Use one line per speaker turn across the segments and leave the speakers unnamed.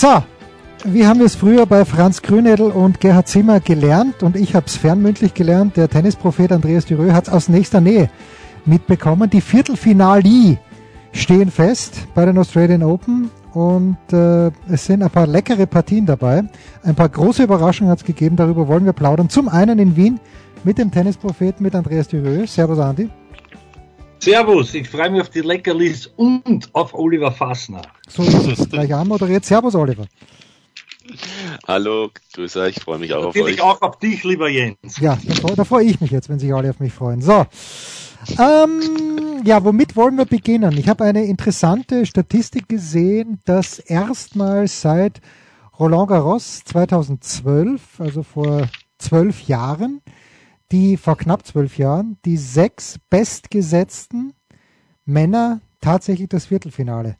So, wie haben wir es früher bei Franz Grünedel und Gerhard Zimmer gelernt und ich habe es fernmündlich gelernt, der Tennisprophet Andreas Dürö hat es aus nächster Nähe mitbekommen. Die Viertelfinali stehen fest bei den Australian Open und äh, es sind ein paar leckere Partien dabei. Ein paar große Überraschungen hat es gegeben, darüber wollen wir plaudern. Zum einen in Wien mit dem Tennispropheten, mit Andreas Dürö. Servus Andi.
Servus, ich freue mich auf die Leckerlis und auf Oliver Fassner.
So ist es. Gleich anmoderiert. Servus, Oliver.
Hallo, grüß euch, ich freue mich auch
Natürlich
auf euch.
auch auf dich, lieber Jens.
Ja, da, da freue ich mich jetzt, wenn sich alle auf mich freuen. So. Ähm, ja, womit wollen wir beginnen? Ich habe eine interessante Statistik gesehen, dass erstmals seit Roland Garros 2012, also vor zwölf Jahren, die vor knapp zwölf Jahren, die sechs bestgesetzten Männer tatsächlich das Viertelfinale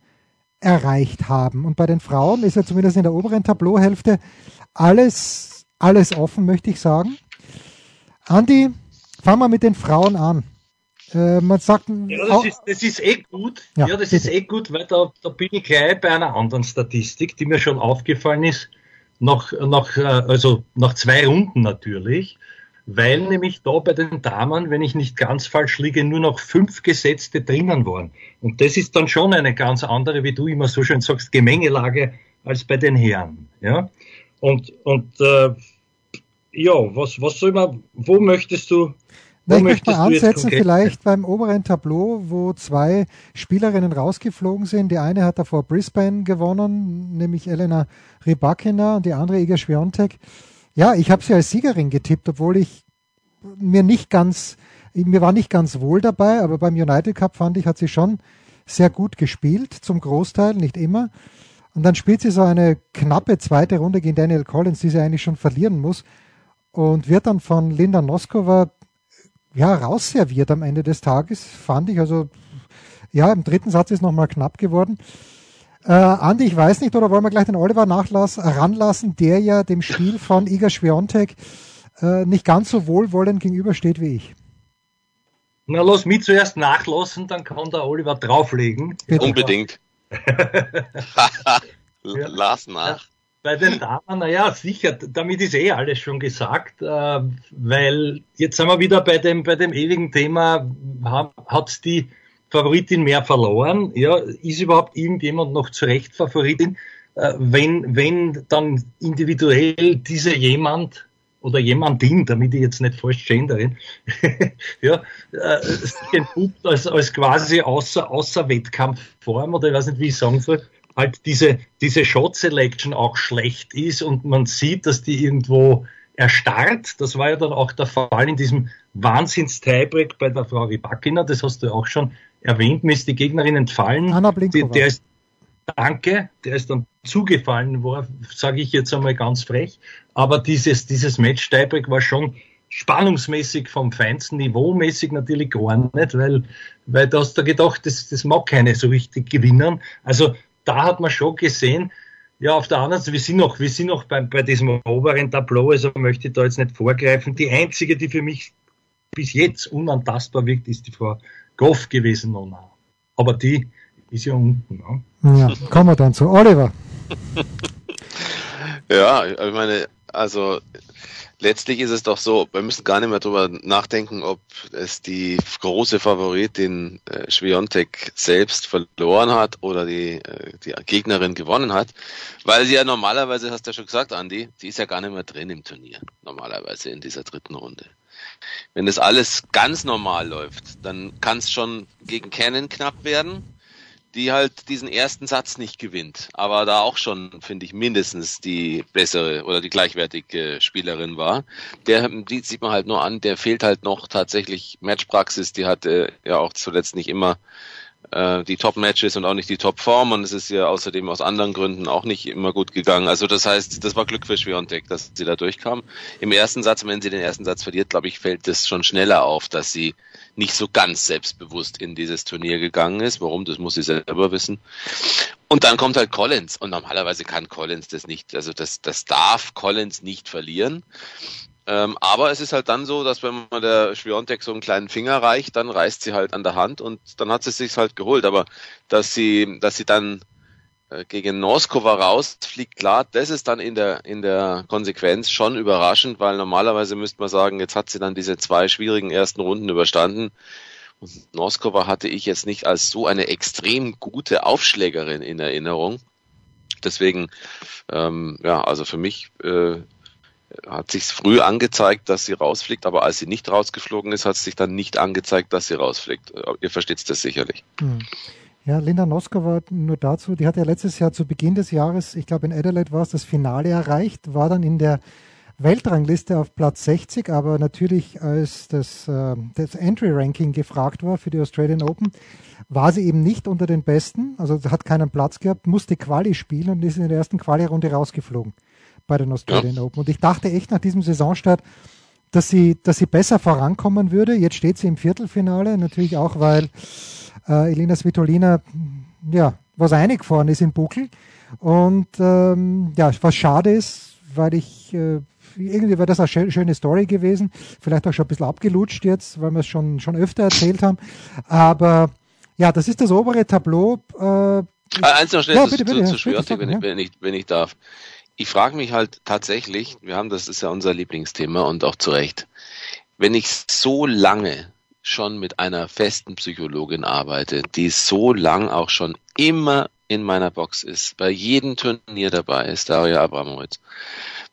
erreicht haben. Und bei den Frauen ist ja zumindest in der oberen Tableauhälfte alles, alles offen, möchte ich sagen. Andi, fangen wir mit den Frauen an. Äh, man sagt,
Ja, das ist, das ist eh gut.
Ja,
Ja, das
bitte.
ist eh gut, weil da, da bin ich gleich bei einer anderen Statistik, die mir schon aufgefallen ist, nach, nach, äh, also nach zwei Runden natürlich, weil nämlich da bei den Damen, wenn ich nicht ganz falsch liege, nur noch fünf Gesetzte drinnen waren. Und das ist dann schon eine ganz andere, wie du immer so schön sagst, Gemengelage als bei den Herren. Ja? Und, und äh, ja, was, was soll man, wo möchtest du, wo
ich möchte mal ansetzen, vielleicht beim oberen Tableau, wo zwei Spielerinnen rausgeflogen sind. Die eine hat davor Brisbane gewonnen, nämlich Elena Rybakina und die andere Iga Swiatek. Ja, ich habe sie als Siegerin getippt, obwohl ich mir nicht ganz, mir war nicht ganz wohl dabei, aber beim United Cup fand ich, hat sie schon sehr gut gespielt, zum Großteil, nicht immer. Und dann spielt sie so eine knappe zweite Runde gegen Daniel Collins, die sie eigentlich schon verlieren muss und wird dann von Linda Noskova ja, rausserviert am Ende des Tages, fand ich. Also, ja, im dritten Satz ist nochmal knapp geworden. Äh, Andi, ich weiß nicht, oder wollen wir gleich den Oliver nachlassen, ranlassen, der ja dem Spiel von Iga Swiatek äh, nicht ganz so wohlwollend gegenübersteht wie ich.
Na, lass mich zuerst nachlassen, dann kann der Oliver drauflegen.
Bitte.
Unbedingt.
Ja.
Las nach.
Bei den Damen, naja, sicher, damit ist eh alles schon gesagt, äh, weil jetzt sind wir wieder bei dem, bei dem ewigen Thema, hat die Favoritin mehr verloren? Ja, ist überhaupt irgendjemand noch zu Recht Favoritin? Äh, wenn, wenn dann individuell dieser jemand oder jemandin, damit ich jetzt nicht falsch gendere, ja, äh, entpuppt als, als quasi außer, außer Wettkampfform oder ich weiß nicht, wie ich sagen soll, halt diese, diese Shot Selection auch schlecht ist und man sieht, dass die irgendwo erstarrt. Das war ja dann auch der Fall in diesem Wahnsinns-Tiebreak bei der Frau Rybakina, das hast du auch schon erwähnt, mir ist die Gegnerin entfallen.
Anna
Die,
Blinkova.
der ist, danke, der ist dann zugefallen, sage ich jetzt einmal ganz frech. Aber dieses, dieses Match Tiebreak war schon spannungsmäßig vom feinsten Niveau, mäßig natürlich gar nicht, weil, weil da hast du gedacht, das, das mag keine so richtig gewinnen. Also da hat man schon gesehen, ja, auf der anderen Seite, wir sind noch, wir sind noch bei, bei diesem oberen Tableau, also möchte ich da jetzt nicht vorgreifen. Die einzige, die für mich bis jetzt unantastbar wirkt, ist die Frau Goff gewesen, Nona. Aber die ist ja unten. Ne?
Ja, kommen wir dann zu. Oliver.
Ja, ich meine, also letztlich ist es doch so, wir müssen gar nicht mehr drüber nachdenken, ob es die große Favoritin äh, Schwiontek selbst verloren hat oder die, äh, die Gegnerin gewonnen hat, weil sie ja normalerweise, hast du ja schon gesagt, Andi, die ist ja gar nicht mehr drin im Turnier, normalerweise in dieser dritten Runde. Wenn das alles ganz normal läuft, dann kann es schon gegen Cannon knapp werden. Die halt diesen ersten Satz nicht gewinnt, aber da auch schon, finde ich, mindestens die bessere oder die gleichwertige Spielerin war. Der, die sieht man halt nur an, der fehlt halt noch tatsächlich Matchpraxis, die hatte ja auch zuletzt nicht immer äh, die Top-Matches und auch nicht die Top-Form und es ist ja außerdem aus anderen Gründen auch nicht immer gut gegangen. Also das heißt, das war Glück für Schwiontek, dass sie da durchkam. Im ersten Satz, wenn sie den ersten Satz verliert, glaube ich, fällt es schon schneller auf, dass sie nicht so ganz selbstbewusst in dieses Turnier gegangen ist. Warum, das muss sie selber wissen. Und dann kommt halt Collins und normalerweise kann Collins das nicht, also das, das darf Collins nicht verlieren. Ähm, aber es ist halt dann so, dass wenn man der Schwiontek so einen kleinen Finger reicht, dann reißt sie halt an der Hand und dann hat sie sich halt geholt. Aber dass sie, dass sie dann gegen Noskova rausfliegt, klar, das ist dann in der, in der Konsequenz schon überraschend, weil normalerweise müsste man sagen, jetzt hat sie dann diese zwei schwierigen ersten Runden überstanden. Und Noskova hatte ich jetzt nicht als so eine extrem gute Aufschlägerin in Erinnerung. Deswegen, ähm, ja, also für mich äh, hat sich früh angezeigt, dass sie rausfliegt, aber als sie nicht rausgeflogen ist, hat es sich dann nicht angezeigt, dass sie rausfliegt. Ihr versteht das sicherlich. Hm.
Ja, Linda Noskova nur dazu, die hat ja letztes Jahr zu Beginn des Jahres, ich glaube in Adelaide war es, das Finale erreicht, war dann in der Weltrangliste auf Platz 60, aber natürlich als das, äh, das Entry-Ranking gefragt war für die Australian Open, war sie eben nicht unter den Besten, also hat keinen Platz gehabt, musste Quali spielen und ist in der ersten Quali-Runde rausgeflogen bei den Australian ja. Open. Und ich dachte echt nach diesem Saisonstart, dass sie, dass sie besser vorankommen würde. Jetzt steht sie im Viertelfinale, natürlich auch, weil äh, Elina Svitolina ja, was eingefahren ist im Buckel. Und ähm, ja, was schade ist, weil ich äh, irgendwie wäre das eine schöne Story gewesen, vielleicht auch schon ein bisschen abgelutscht jetzt, weil wir es schon, schon öfter erzählt haben. Aber ja, das ist das obere Tableau. Äh,
Eins noch schnell ja, bitte, bitte, zu, zu, zu wenn, ja. wenn, ich, wenn ich darf ich frage mich halt tatsächlich, wir haben, das ist ja unser Lieblingsthema und auch zu Recht, wenn ich so lange schon mit einer festen Psychologin arbeite, die so lang auch schon immer in meiner Box ist, bei jedem Turnier dabei ist, Daria Abramowitz.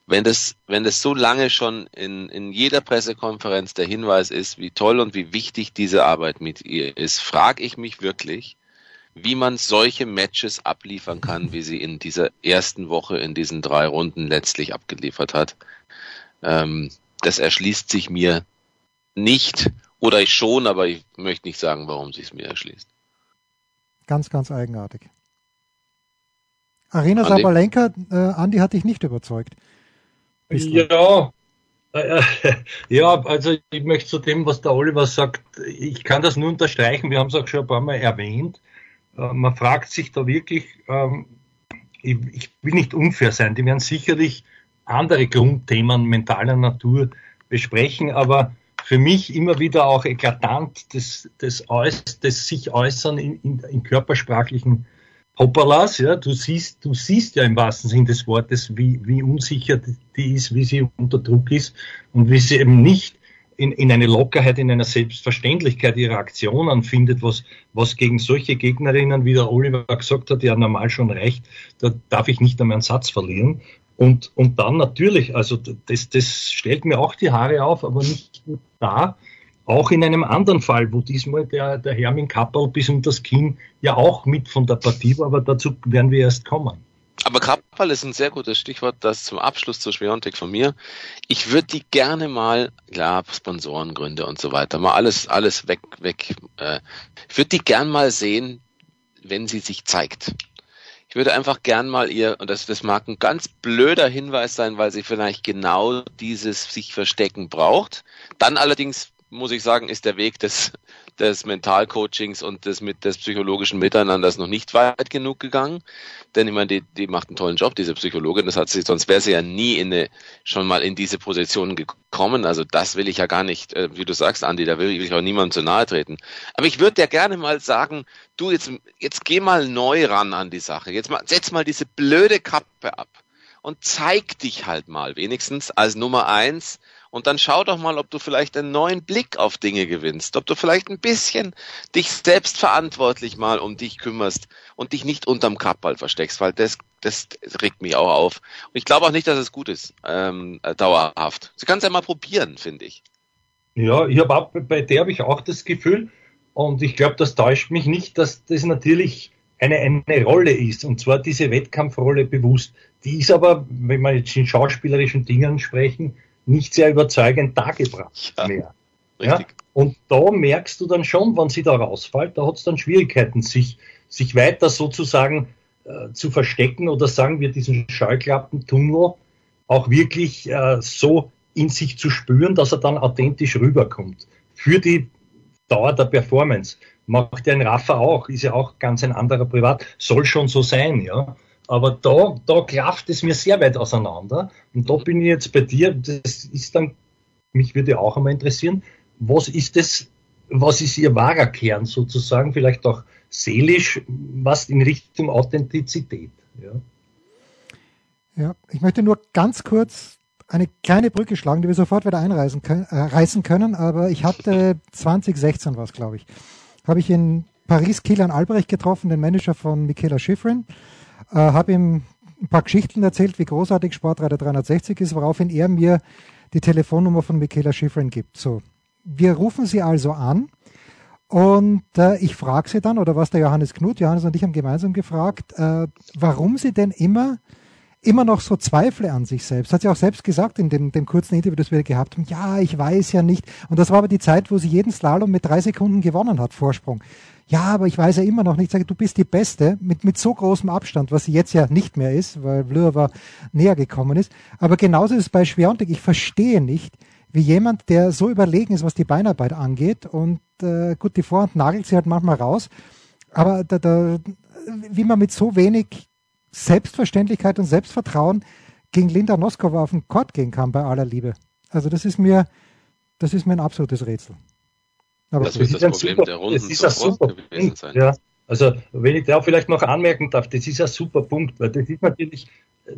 Wenn das, wenn das so lange schon in, in jeder Pressekonferenz der Hinweis ist, wie toll und wie wichtig diese Arbeit mit ihr ist, frage ich mich wirklich, wie man solche Matches abliefern kann, wie sie in dieser ersten Woche in diesen drei Runden letztlich abgeliefert hat. Ähm, das erschließt sich mir nicht oder ich schon, aber ich möchte nicht sagen, warum sie es mir erschließt.
Ganz, ganz eigenartig. Arena Andi? Sabalenka, äh, Andi hat dich nicht überzeugt.
Ja, ja, also ich möchte zu dem, was der Oliver sagt, ich kann das nur unterstreichen, wir haben es auch schon ein paar Mal erwähnt. Äh, man fragt sich da wirklich, ähm, ich, ich will nicht unfair sein, die werden sicherlich andere Grundthemen mentaler Natur besprechen, aber für mich immer wieder auch eklatant das, das, Äuß, das sich äußern in, in, in körpersprachlichen Hoppalas, ja, du siehst, du siehst ja im wahrsten Sinn des Wortes, wie, wie unsicher die ist, wie sie unter Druck ist und wie sie eben nicht in, in eine Lockerheit, in einer Selbstverständlichkeit ihrer Aktionen findet, was, was gegen solche Gegnerinnen, wie der Oliver gesagt hat, ja normal schon reicht, da darf ich nicht einmal einen Satz verlieren. Und, und dann natürlich, also das, das stellt mir auch die Haare auf, aber nicht da, auch in einem anderen Fall, wo diesmal der, der Hermin Kappel bis unter das Kinn ja auch mit von der Partie war, aber dazu werden wir erst kommen.
Aber Kappal ist ein sehr gutes Stichwort, das zum Abschluss zur Schwerontek von mir. Ich würde die gerne mal, klar, Sponsorengründe und so weiter, mal alles, alles weg, weg. Äh, ich würde die gern mal sehen, wenn sie sich zeigt. Ich würde einfach gern mal ihr, und das, das mag ein ganz blöder Hinweis sein, weil sie vielleicht genau dieses sich verstecken braucht. Dann allerdings muss ich sagen, ist der Weg des, des Mentalcoachings und des, mit, des psychologischen Miteinanders noch nicht weit genug gegangen. Denn ich meine, die, die macht einen tollen Job, diese Psychologin. Das hat sie, sonst wäre sie ja nie in eine, schon mal in diese Position gekommen. Also das will ich ja gar nicht, äh, wie du sagst, Andi, da will ich auch niemandem zu nahe treten. Aber ich würde ja gerne mal sagen, du, jetzt, jetzt geh mal neu ran an die Sache. Jetzt mal, setz mal diese blöde Kappe ab und zeig dich halt mal wenigstens als Nummer eins und dann schau doch mal, ob du vielleicht einen neuen Blick auf Dinge gewinnst, ob du vielleicht ein bisschen dich selbst verantwortlich mal um dich kümmerst und dich nicht unterm Kappball versteckst, weil das, das regt mich auch auf. Und ich glaube auch nicht, dass es gut ist, ähm, äh, dauerhaft. Sie kann es ja mal probieren, finde ich.
Ja, ich habe bei der habe ich auch das Gefühl, und ich glaube, das täuscht mich nicht, dass das natürlich eine, eine Rolle ist, und zwar diese Wettkampfrolle bewusst. Die ist aber, wenn wir jetzt in schauspielerischen Dingen sprechen, nicht sehr überzeugend dargebracht ja, mehr. Ja? Und da merkst du dann schon, wenn sie da rausfällt, da hat es dann Schwierigkeiten, sich, sich weiter sozusagen äh, zu verstecken oder sagen wir diesen Schallklappentunnel auch wirklich äh, so in sich zu spüren, dass er dann authentisch rüberkommt. Für die Dauer der Performance. Macht ja ein Rafa auch, ist ja auch ganz ein anderer Privat, soll schon so sein, ja. Aber da, da klafft es mir sehr weit auseinander. Und da bin ich jetzt bei dir, das ist dann, mich würde auch einmal interessieren, was ist das, was ist ihr wahrer Kern sozusagen, vielleicht auch seelisch, was in Richtung Authentizität, ja.
Ja, ich möchte nur ganz kurz eine kleine Brücke schlagen, die wir sofort wieder einreißen können, äh, reißen können, aber ich hatte 2016 was, glaube ich, habe ich in Paris Kilian Albrecht getroffen, den Manager von Michaela Schifrin, äh, habe ihm ein paar Geschichten erzählt, wie großartig Sportreiter 360 ist, woraufhin er mir die Telefonnummer von Michaela Schifrin gibt. So, wir rufen sie also an und äh, ich frage sie dann, oder was der Johannes Knut, Johannes und ich haben gemeinsam gefragt, äh, warum sie denn immer immer noch so Zweifel an sich selbst. Hat sie auch selbst gesagt in dem, dem kurzen Interview, das wir gehabt haben. Ja, ich weiß ja nicht. Und das war aber die Zeit, wo sie jeden Slalom mit drei Sekunden gewonnen hat, Vorsprung. Ja, aber ich weiß ja immer noch nicht. Ich sage, du bist die Beste mit, mit so großem Abstand, was sie jetzt ja nicht mehr ist, weil Vlhova näher gekommen ist. Aber genauso ist es bei Schwerontek. Ich verstehe nicht, wie jemand, der so überlegen ist, was die Beinarbeit angeht. Und äh, gut, die Vorhand nagelt sie halt manchmal raus. Aber da, da, wie man mit so wenig Selbstverständlichkeit und Selbstvertrauen gegen Linda Noskova auf den Court gehen kann, bei aller Liebe. Also das ist mir, das ist mir ein absolutes Rätsel.
Aber das wird das, Problem super, der Runden das ist super gewesen sein. Ja. Also wenn ich da vielleicht noch anmerken darf, das ist ein super Punkt, weil das ist natürlich,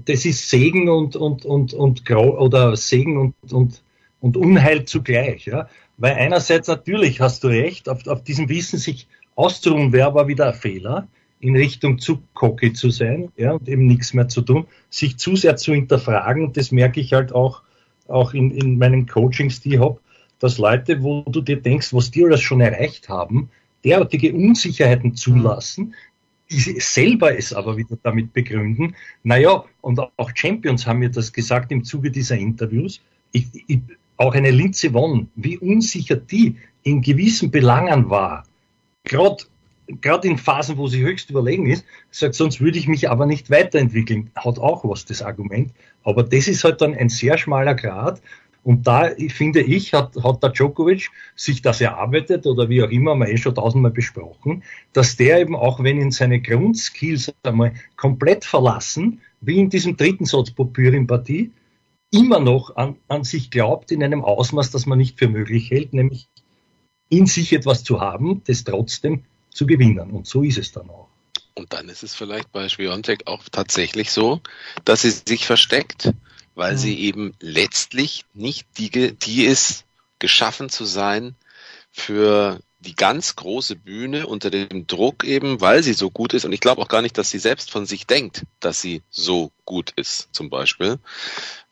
das ist Segen und und und und oder Segen und und und Unheil zugleich, ja. Weil einerseits natürlich hast du recht, auf, auf diesem Wissen sich auszuruhen wäre aber wieder ein Fehler in Richtung zu cocky zu sein ja, und eben nichts mehr zu tun, sich zu sehr zu hinterfragen. Das merke ich halt auch, auch in, in meinen Coachings, die ich habe, dass Leute, wo du dir denkst, was die alles schon erreicht haben, derartige Unsicherheiten zulassen, die selber es aber wieder damit begründen. Naja, und auch Champions haben mir das gesagt im Zuge dieser Interviews. Ich, ich, auch eine Linze Won, wie unsicher die in gewissen Belangen war. Gerade gerade in Phasen, wo sie höchst überlegen ist, sagt, sonst würde ich mich aber nicht weiterentwickeln. Hat auch was, das Argument. Aber das ist halt dann ein sehr schmaler Grad. Und da finde ich, hat, hat der Djokovic sich das erarbeitet oder wie auch immer, haben wir eh schon tausendmal besprochen, dass der eben auch wenn ihn seine Grundskills einmal komplett verlassen, wie in diesem dritten Satz Popyrin-Partie, immer noch an, an sich glaubt in einem Ausmaß, das man nicht für möglich hält, nämlich in sich etwas zu haben, das trotzdem zu gewinnen. Und so ist es dann auch.
Und dann ist es vielleicht bei Schwiontek auch tatsächlich so, dass sie sich versteckt, weil mhm. sie eben letztlich nicht die, die ist, geschaffen zu sein für die ganz große Bühne unter dem Druck eben, weil sie so gut ist. Und ich glaube auch gar nicht, dass sie selbst von sich denkt, dass sie so gut ist, zum Beispiel.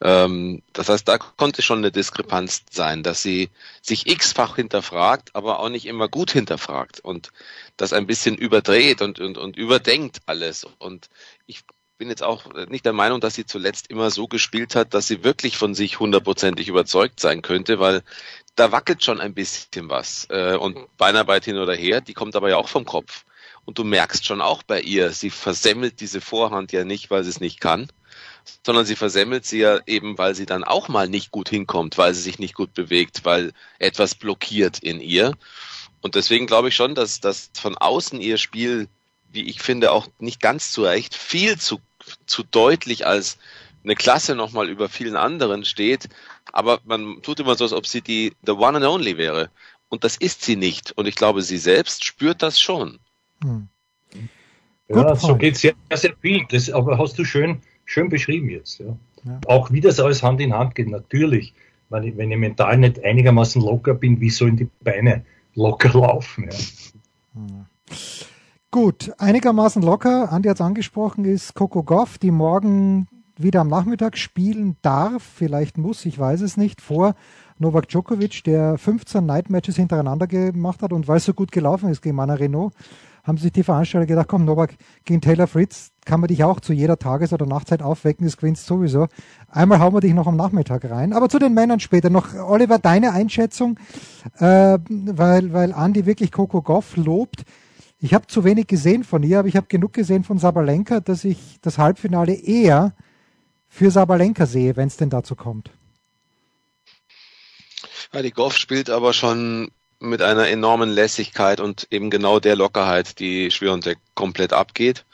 Ähm, das heißt, da konnte schon eine Diskrepanz sein, dass sie sich x-fach hinterfragt, aber auch nicht immer gut hinterfragt und das ein bisschen überdreht und, und, und überdenkt alles. Und ich bin jetzt auch nicht der Meinung, dass sie zuletzt immer so gespielt hat, dass sie wirklich von sich hundertprozentig überzeugt sein könnte, weil da wackelt schon ein bisschen was. Äh, und Beinarbeit hin oder her, die kommt aber ja auch vom Kopf. Und du merkst schon auch bei ihr, sie versemmelt diese Vorhand ja nicht, weil sie es nicht kann, sondern sie versemmelt sie ja eben, weil sie dann auch mal nicht gut hinkommt, weil sie sich nicht gut bewegt, weil etwas blockiert in ihr. Und deswegen glaube ich schon, dass, dass von außen ihr Spiel, wie ich finde, auch nicht ganz zu Recht viel zu, zu deutlich als eine Klasse nochmal über vielen anderen steht, aber man tut immer so, als ob sie die the one and only wäre. Und das ist sie nicht. Und ich glaube, sie selbst spürt das schon. Hm.
Ja, so geht es sehr, sehr viel. Das, aber hast du schön, schön beschrieben jetzt. Ja. ja. Auch wie das alles Hand in Hand geht, natürlich. Wenn ich, wenn ich mental nicht einigermaßen locker bin, wie sollen die Beine locker laufen? Ja. Hm.
Gut, einigermaßen locker, Andi hat es angesprochen, ist Coco Goff, die morgen wieder am Nachmittag spielen darf, vielleicht muss, ich weiß es nicht, vor Novak Djokovic, der 15 Night Matches hintereinander gemacht hat und weil es so gut gelaufen ist gegen Mana Renault, haben sich die Veranstalter gedacht, komm Novak, gegen Taylor Fritz kann man dich auch zu jeder Tages- oder Nachtzeit aufwecken, das gewinnst sowieso. Einmal hauen wir dich noch am Nachmittag rein. Aber zu den Männern später noch, Oliver, deine Einschätzung, äh, weil, weil Andy wirklich Coco Goff lobt. Ich habe zu wenig gesehen von ihr, aber ich habe genug gesehen von Sabalenka, dass ich das Halbfinale eher für Sabalenka sehe, wenn es denn dazu kommt.
Ja, die Goff spielt aber schon mit einer enormen Lässigkeit und eben genau der Lockerheit, die Schwiontek komplett abgeht.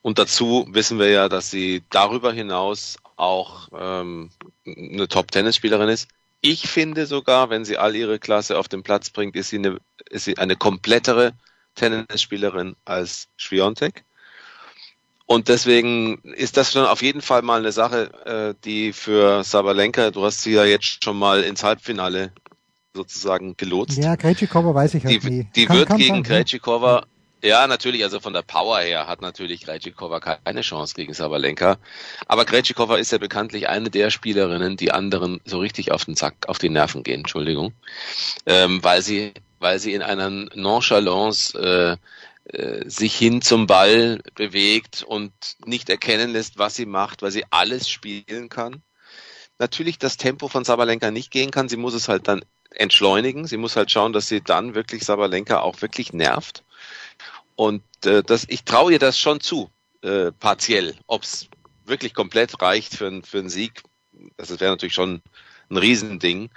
Und dazu wissen wir ja, dass sie darüber hinaus auch ähm, eine Top-Tennisspielerin ist. Ich finde sogar, wenn sie all ihre Klasse auf den Platz bringt, ist sie eine, ist sie eine komplettere Tennisspielerin als Schwiontek. Und deswegen ist das schon auf jeden Fall mal eine Sache, äh, die für Sabalenka, du hast sie ja jetzt schon mal ins Halbfinale sozusagen gelotst.
Ja, Krejcikova weiß ich halt
die,
nie.
Die
Kann-
wird
kann
gegen
ne?
Krejcikova, ja natürlich, also von der Power her hat natürlich Krejcikova keine Chance gegen Sabalenka. Aber Krejcikova ist ja bekanntlich eine der Spielerinnen, die anderen so richtig auf den Sack, auf die Nerven gehen, Entschuldigung. Ähm, weil sie, weil sie in einer Nonchalance äh, äh, sich hin zum Ball bewegt und nicht erkennen lässt, was sie macht, weil sie alles spielen kann. Natürlich das Tempo von Sabalenka nicht gehen kann. Sie muss es halt dann entschleunigen. Sie muss halt schauen, dass sie dann wirklich Sabalenka auch wirklich nervt. Und äh, das, ich traue ihr das schon zu, äh, partiell. Ob es wirklich komplett reicht für, für einen Sieg, das wäre natürlich schon ein Riesending.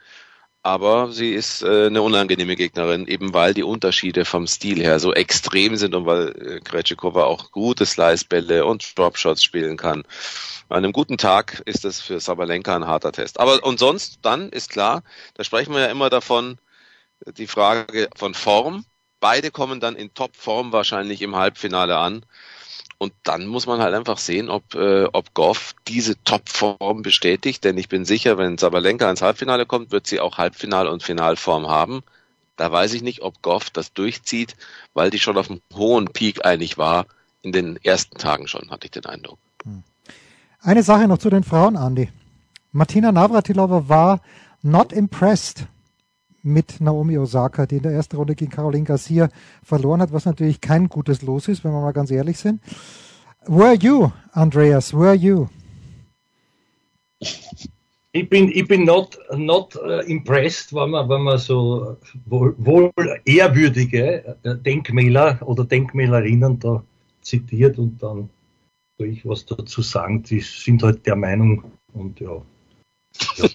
Aber sie ist äh, eine unangenehme Gegnerin, eben weil die Unterschiede vom Stil her so extrem sind und weil äh, Krejcikova auch gute Slicebälle und Dropshots spielen kann. An einem guten Tag ist das für Sabalenka ein harter Test. Aber und sonst, dann ist klar, da sprechen wir ja immer davon, die Frage von Form. Beide kommen dann in Topform wahrscheinlich im Halbfinale an. Und dann muss man halt einfach sehen, ob, äh, ob Goff diese Topform bestätigt. Denn ich bin sicher, wenn Sabalenka ins Halbfinale kommt, wird sie auch Halbfinal- und Finalform haben. Da weiß ich nicht, ob Goff das durchzieht, weil die schon auf einem hohen Peak eigentlich war. In den ersten Tagen schon, hatte ich den Eindruck.
Eine Sache noch zu den Frauen, Andy. Martina Navratilova war not impressed mit Naomi Osaka, die in der ersten Runde gegen Caroline Garcia verloren hat, was natürlich kein gutes Los ist, wenn wir mal ganz ehrlich sind. Were you, Andreas? Were you?
Ich bin, ich bin not, not uh, impressed, wenn man, wenn man so wohl, wohl ehrwürdige äh, Denkmäler oder Denkmälerinnen da zitiert und dann soll ich was dazu sagen. Die sind halt der Meinung und ja. Ja.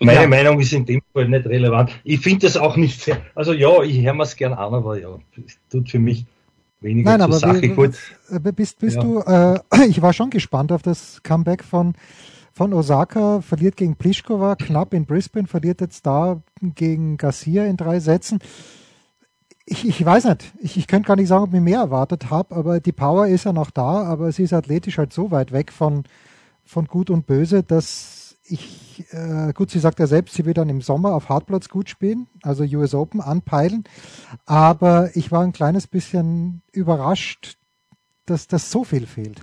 Meine
Ja.
Meinung ist in dem Fall nicht relevant. Ich finde das auch nicht sehr, also ja, ich höre mir es gern an, aber ja, es tut für mich weniger
Nein,
zur
aber
Sache. wollte
äh, bist, bist
Ja.
du, äh, ich war schon gespannt auf das Comeback von, von Osaka, verliert gegen Pliskova knapp in Brisbane, verliert jetzt da gegen Garcia in drei Sätzen. Ich, ich weiß nicht, ich, ich könnte gar nicht sagen, ob ich mehr erwartet habe, aber die Power ist ja noch da, aber sie ist athletisch halt so weit weg von, von Gut und Böse, dass ich, äh, gut, sie sagt ja selbst, sie will dann im Sommer auf Hartplatz gut spielen, also US Open anpeilen, aber ich war ein kleines bisschen überrascht, dass das so viel fehlt.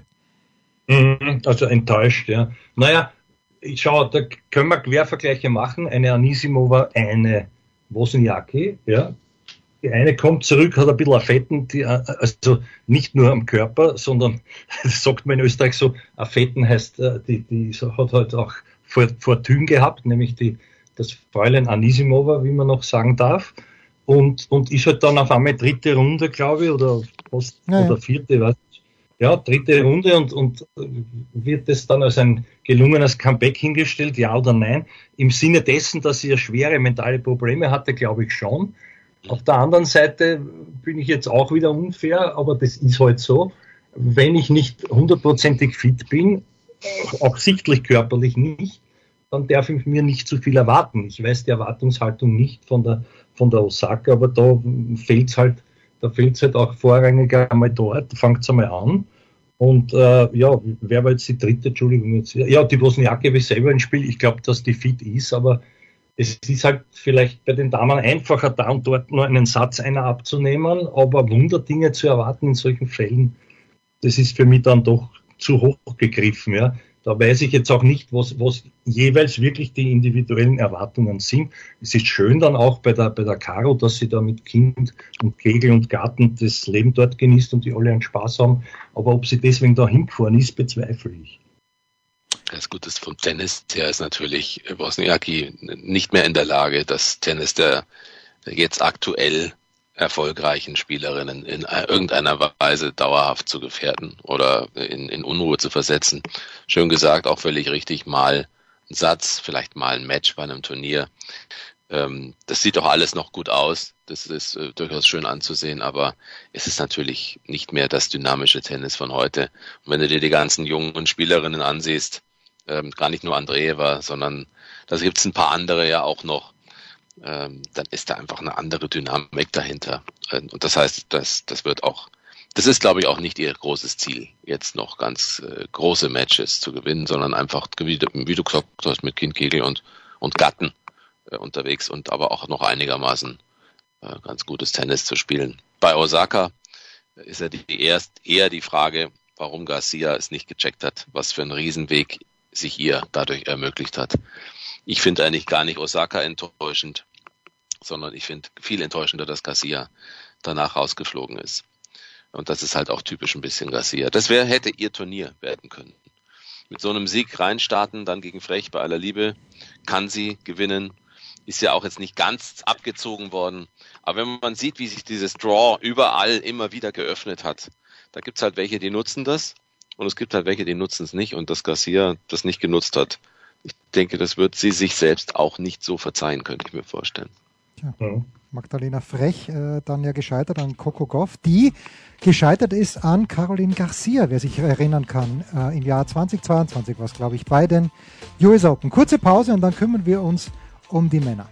Mhm, Also enttäuscht, ja. Naja, ich schau, da können wir Quervergleiche machen. Eine Anisimova, eine Wozniacki, ja. Die eine kommt zurück, hat ein bisschen Affetten, die, äh, also nicht nur am Körper, sondern, das sagt man in Österreich so, Affetten heißt, äh, die, die hat halt auch Fortune gehabt, nämlich die, das Fräulein Anisimova, wie man noch sagen darf. Und, und ist halt dann auf einmal dritte Runde, glaube ich, oder, was,
Ja,
oder vierte, weiß ich. Ja, dritte Runde und, und wird das dann als ein gelungenes Comeback hingestellt, ja oder nein? Im Sinne dessen, dass sie ja schwere mentale Probleme hatte, glaube ich schon. Auf der anderen Seite bin ich jetzt auch wieder unfair, aber das ist halt so. Wenn ich nicht hundertprozentig fit bin, auch sichtlich körperlich nicht, dann darf ich mir nicht zu viel erwarten. Ich weiß die Erwartungshaltung nicht von der, von der Osaka, aber da fällt's halt, da fällt's halt auch vorrangig einmal dort, fangt's einmal an. Und äh, ja, wer war jetzt die dritte, Entschuldigung, jetzt, ja, die Bosniake wie selber ein Spiel, ich glaube, dass die fit ist, aber es ist halt vielleicht bei den Damen einfacher, da und dort nur einen Satz einer abzunehmen, aber Wunderdinge zu erwarten in solchen Fällen, das ist für mich dann doch zu hoch gegriffen, ja. da weiß ich jetzt auch nicht, was, was jeweils wirklich die individuellen Erwartungen sind. Es ist schön dann auch bei der, bei der Caro, dass sie da mit Kind und Kegel und Garten das Leben dort genießt und die alle einen Spaß haben. Aber ob sie deswegen da hingefahren ist, bezweifle ich.
Das Gute vom Tennis her ist natürlich Bosniaki nicht mehr in der Lage, das Tennis der jetzt aktuell erfolgreichen Spielerinnen in irgendeiner Weise dauerhaft zu gefährden oder in, in Unruhe zu versetzen. Schön gesagt, auch völlig richtig, mal ein Satz, vielleicht mal ein Match bei einem Turnier. Ähm, das sieht doch alles noch gut aus. Das ist äh, durchaus schön anzusehen, aber es ist natürlich nicht mehr das dynamische Tennis von heute. Und wenn du dir die ganzen jungen Spielerinnen ansiehst, ähm, gar nicht nur Andreeva, sondern da gibt es ein paar andere ja auch noch, ähm, dann ist da einfach eine andere Dynamik dahinter. Ähm, und das heißt, das, das wird auch, das ist, glaube ich, auch nicht ihr großes Ziel, jetzt noch ganz äh, große Matches zu gewinnen, sondern einfach, wie, wie du gesagt hast, mit Kind, Kegel und, und Gatten äh, unterwegs und aber auch noch einigermaßen äh, ganz gutes Tennis zu spielen. Bei Osaka ist ja die erst eher die Frage, warum Garcia es nicht gecheckt hat, was für ein Riesenweg sich ihr dadurch ermöglicht hat. Ich finde eigentlich gar nicht Osaka enttäuschend sondern ich finde viel enttäuschender, dass Garcia danach rausgeflogen ist. Und das ist halt auch typisch ein bisschen Garcia. Das wäre, hätte ihr Turnier werden können. Mit so einem Sieg reinstarten, dann gegen Frech bei aller Liebe, kann sie gewinnen. Ist ja auch jetzt nicht ganz abgezogen worden. Aber wenn man sieht, wie sich dieses Draw überall immer wieder geöffnet hat, da gibt's halt welche, die nutzen das. Und es gibt halt welche, die nutzen es nicht. Und dass Garcia das nicht genutzt hat, ich denke, das wird sie sich selbst auch nicht so verzeihen, könnte ich mir vorstellen.
Tja. Ja. Magdalena Frech äh, dann ja gescheitert an Coco Goff, die gescheitert ist an Caroline Garcia, wer sich erinnern kann. Äh, Im Jahr 2022 war es, glaube ich, bei den US Open. Kurze Pause und dann kümmern wir uns um die Männer.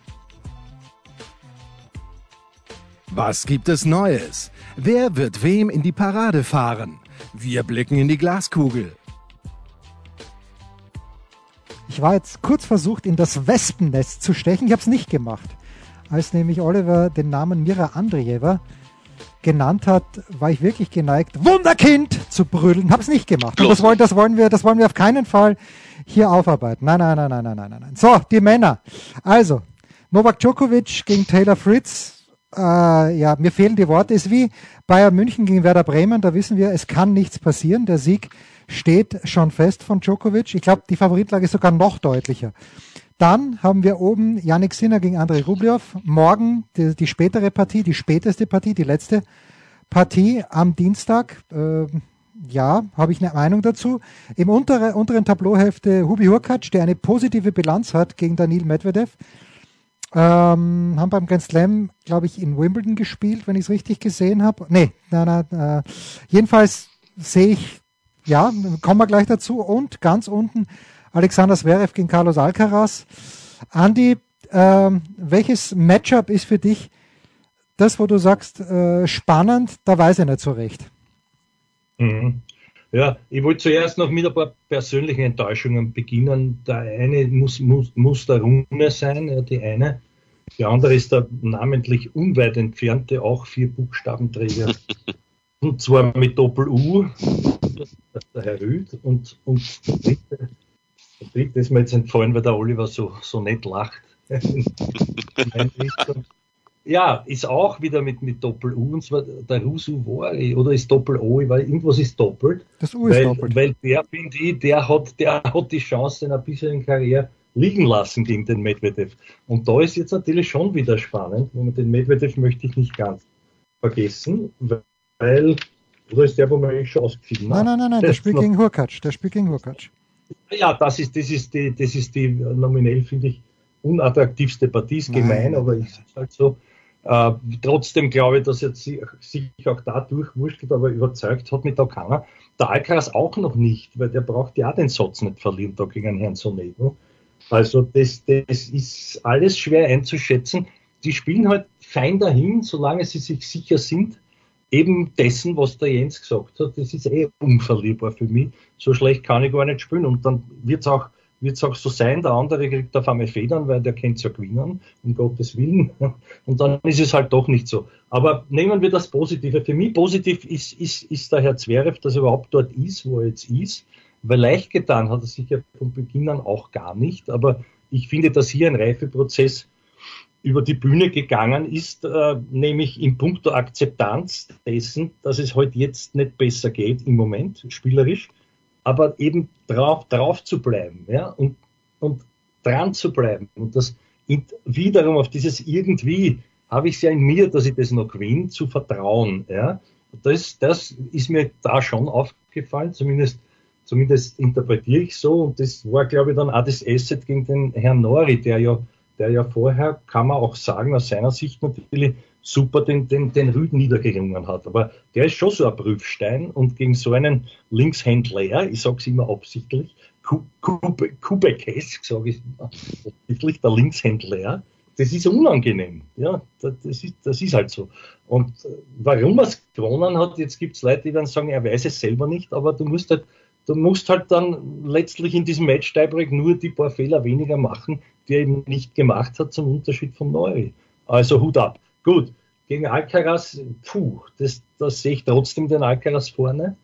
Was gibt es Neues? Wer wird wem in die Parade fahren? Wir blicken in die Glaskugel.
Ich war jetzt kurz versucht, in das Wespennest zu stechen. Ich habe es nicht gemacht. Als nämlich Oliver den Namen Mira Andreeva genannt hat, war ich wirklich geneigt, Wunderkind zu brüllen. Hab's nicht gemacht. Und das wollen, das wollen wir, das wollen wir auf keinen Fall hier aufarbeiten. Nein, nein, nein, nein, nein, nein, nein. So, die Männer. Also, Novak Djokovic gegen Taylor Fritz. Äh, ja, mir fehlen die Worte. Ist wie Bayern München gegen Werder Bremen. Da wissen wir, es kann nichts passieren. Der Sieg steht schon fest von Djokovic. Ich glaube, die Favoritlage ist sogar noch deutlicher. Dann haben wir oben Yannick Sinner gegen Andrei Rublev. Morgen die, die, spätere Partie, die späteste Partie, die letzte Partie am Dienstag. Äh, ja, habe ich eine Meinung dazu. Im untere, unteren Tableauhälfte Hubi Hurkacz, der eine positive Bilanz hat gegen Daniil Medvedev. Ähm, haben beim Grand Slam, glaube ich, in Wimbledon gespielt, wenn ich es richtig gesehen habe. Nee, nein, nein, äh, jedenfalls sehe ich, ja, kommen wir gleich dazu. Und ganz unten Alexander Zverev gegen Carlos Alcaraz. Andi, ähm, welches Matchup ist für dich das, wo du sagst, äh, spannend, da weiß ich nicht so recht.
Mhm. Ja, ich wollte zuerst noch mit ein paar persönlichen Enttäuschungen beginnen. Der eine muss, muss, muss der Rune sein, ja, die eine. Die andere ist der namentlich unweit entfernte, auch vier Buchstabenträger. und zwar mit Doppel-U, der Herr Rüd. Und, und dritte ist mir jetzt entfallen, weil der Oliver so, so nett lacht. ja, ist auch wieder mit, mit Doppel-U, und zwar der Rusuvari, oder ist Doppel-O, weil irgendwas ist doppelt.
Das U ist
weil,
doppelt.
Weil der, finde ich, der hat, der hat die Chance in einer bisherigen Karriere liegen lassen gegen den Medvedev. Und da ist jetzt natürlich schon wieder spannend, und den Medvedev möchte ich nicht ganz vergessen, weil, oder ist der, wo man schon ausgeschieden
hat? Nein, nein, nein, nein, der spielt gegen Hurkacz, der spielt gegen Hurkacz.
Ja, das ist, das ist die, das ist die nominell, finde ich, unattraktivste Partie, ist gemein, aber ich sage halt so. Äh, trotzdem glaube ich, dass jetzt sich, auch da durchwurschtelt, aber überzeugt hat mit keiner. Der Alcaraz auch noch nicht, weil der braucht ja den Satz nicht verlieren da gegen Herrn Sonego. Also das, das ist alles schwer einzuschätzen. Die spielen halt fein dahin, solange sie sich sicher sind eben dessen, was der Jens gesagt hat, das ist eh unverlierbar für mich. So schlecht kann ich gar nicht spielen. Und dann wird es auch, wird's auch so sein, der andere kriegt auf einmal Federn, weil der kennt ja gewinnen, um Gottes Willen. Und dann ist es halt doch nicht so. Aber nehmen wir das Positive. Für mich positiv ist, ist, ist der Herr Zverev, dass er überhaupt dort ist, wo er jetzt ist. weil leicht getan hat er sich ja von Beginn an auch gar nicht, aber ich finde, dass hier ein Reifeprozess über die Bühne gegangen ist, äh, nämlich in puncto Akzeptanz dessen, dass es heute halt jetzt nicht besser geht im Moment, spielerisch, aber eben drauf, drauf zu bleiben, ja, und, und dran zu bleiben. Und das wiederum auf dieses irgendwie habe ich es ja in mir, dass ich das noch gewinne, zu vertrauen, ja. Das, das ist mir da schon aufgefallen, zumindest, zumindest interpretiere ich so. Und das war, glaube ich, dann auch das Asset gegen den Herrn Nori, der ja der ja vorher, kann man auch sagen, aus seiner Sicht natürlich super den, den, den Rüd niedergerungen hat. Aber der ist schon so ein Prüfstein und gegen so einen Linkshändler, ich sage es immer absichtlich, Kubekesk, sage ich absichtlich, der Linkshändler, das ist unangenehm. Ja, das ist, das ist halt so. Und äh, warum er es gewonnen hat, jetzt gibt es Leute, die dann sagen, er weiß es selber nicht, aber du musst halt du musst halt dann letztlich in diesem Match Tiebreak nur die paar Fehler weniger machen, die er eben nicht gemacht hat, zum Unterschied von Neuri. Also Hut ab. Gut, gegen Alcaraz, puh, das, das sehe ich trotzdem den Alcaraz vorne.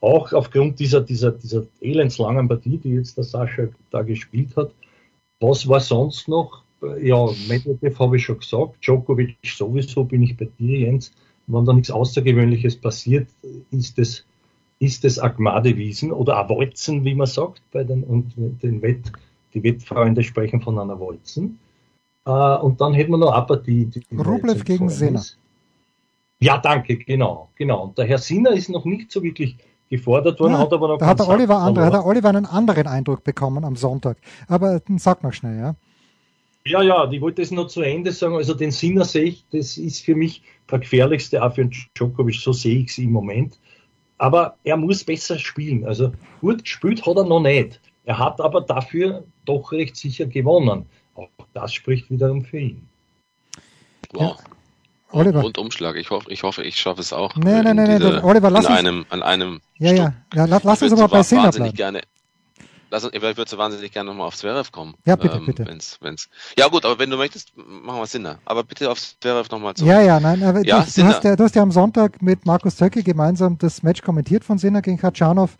Auch aufgrund dieser, dieser, dieser elendslangen Partie, die jetzt der Sascha da gespielt hat. Was war sonst noch? Ja, Medvedev habe ich schon gesagt. Djokovic sowieso bin ich bei dir, Jens. Wenn da nichts Außergewöhnliches passiert, ist es ist es Agmadewiesen oder Avolzen, wie man sagt, bei den, und den Wett, die Wettfreunde sprechen von einer Wolzen. Äh, und dann hätten wir noch eine Partie. Die
Rublev gegen Sinner.
Ja, danke, genau, genau. Und der Herr Sinner ist noch nicht so wirklich gefordert worden,
ja, hat aber noch Da hat der Oliver, andere, hat der Oliver einen anderen Eindruck bekommen am Sonntag. Aber sag noch schnell, ja.
Ja, ja, ich wollte es noch zu Ende sagen. Also den Sinner sehe ich, das ist für mich der gefährlichste auch für Djokovic, so sehe ich es im Moment aber er muss besser spielen. Also gut gespielt hat er noch nicht. Er hat aber dafür doch recht sicher gewonnen. Auch das spricht wiederum für ihn.
Wow. Ja. Oliver. Und Umschlag. Ich hoffe, ich hoffe, ich schaffe es auch.
Nein, nein, nein, nein, Oliver, lass
an einem, an einem.
Ja, ja, ja, lass, lass uns aber bei Sinner bleiben.
Gerne, lass uns, ich würde so wahnsinnig gerne nochmal auf Zverev kommen.
Ja, bitte, ähm, bitte.
Wenn's, wenn's, ja, gut, aber wenn du möchtest, machen wir Sinner. Aber bitte auf Zverev nochmal
zu. Ja, ja, nein, aber ja, du, du, hast ja, du hast ja am Sonntag mit Markus Zöcke gemeinsam das Match kommentiert von Sinner gegen Katschanov.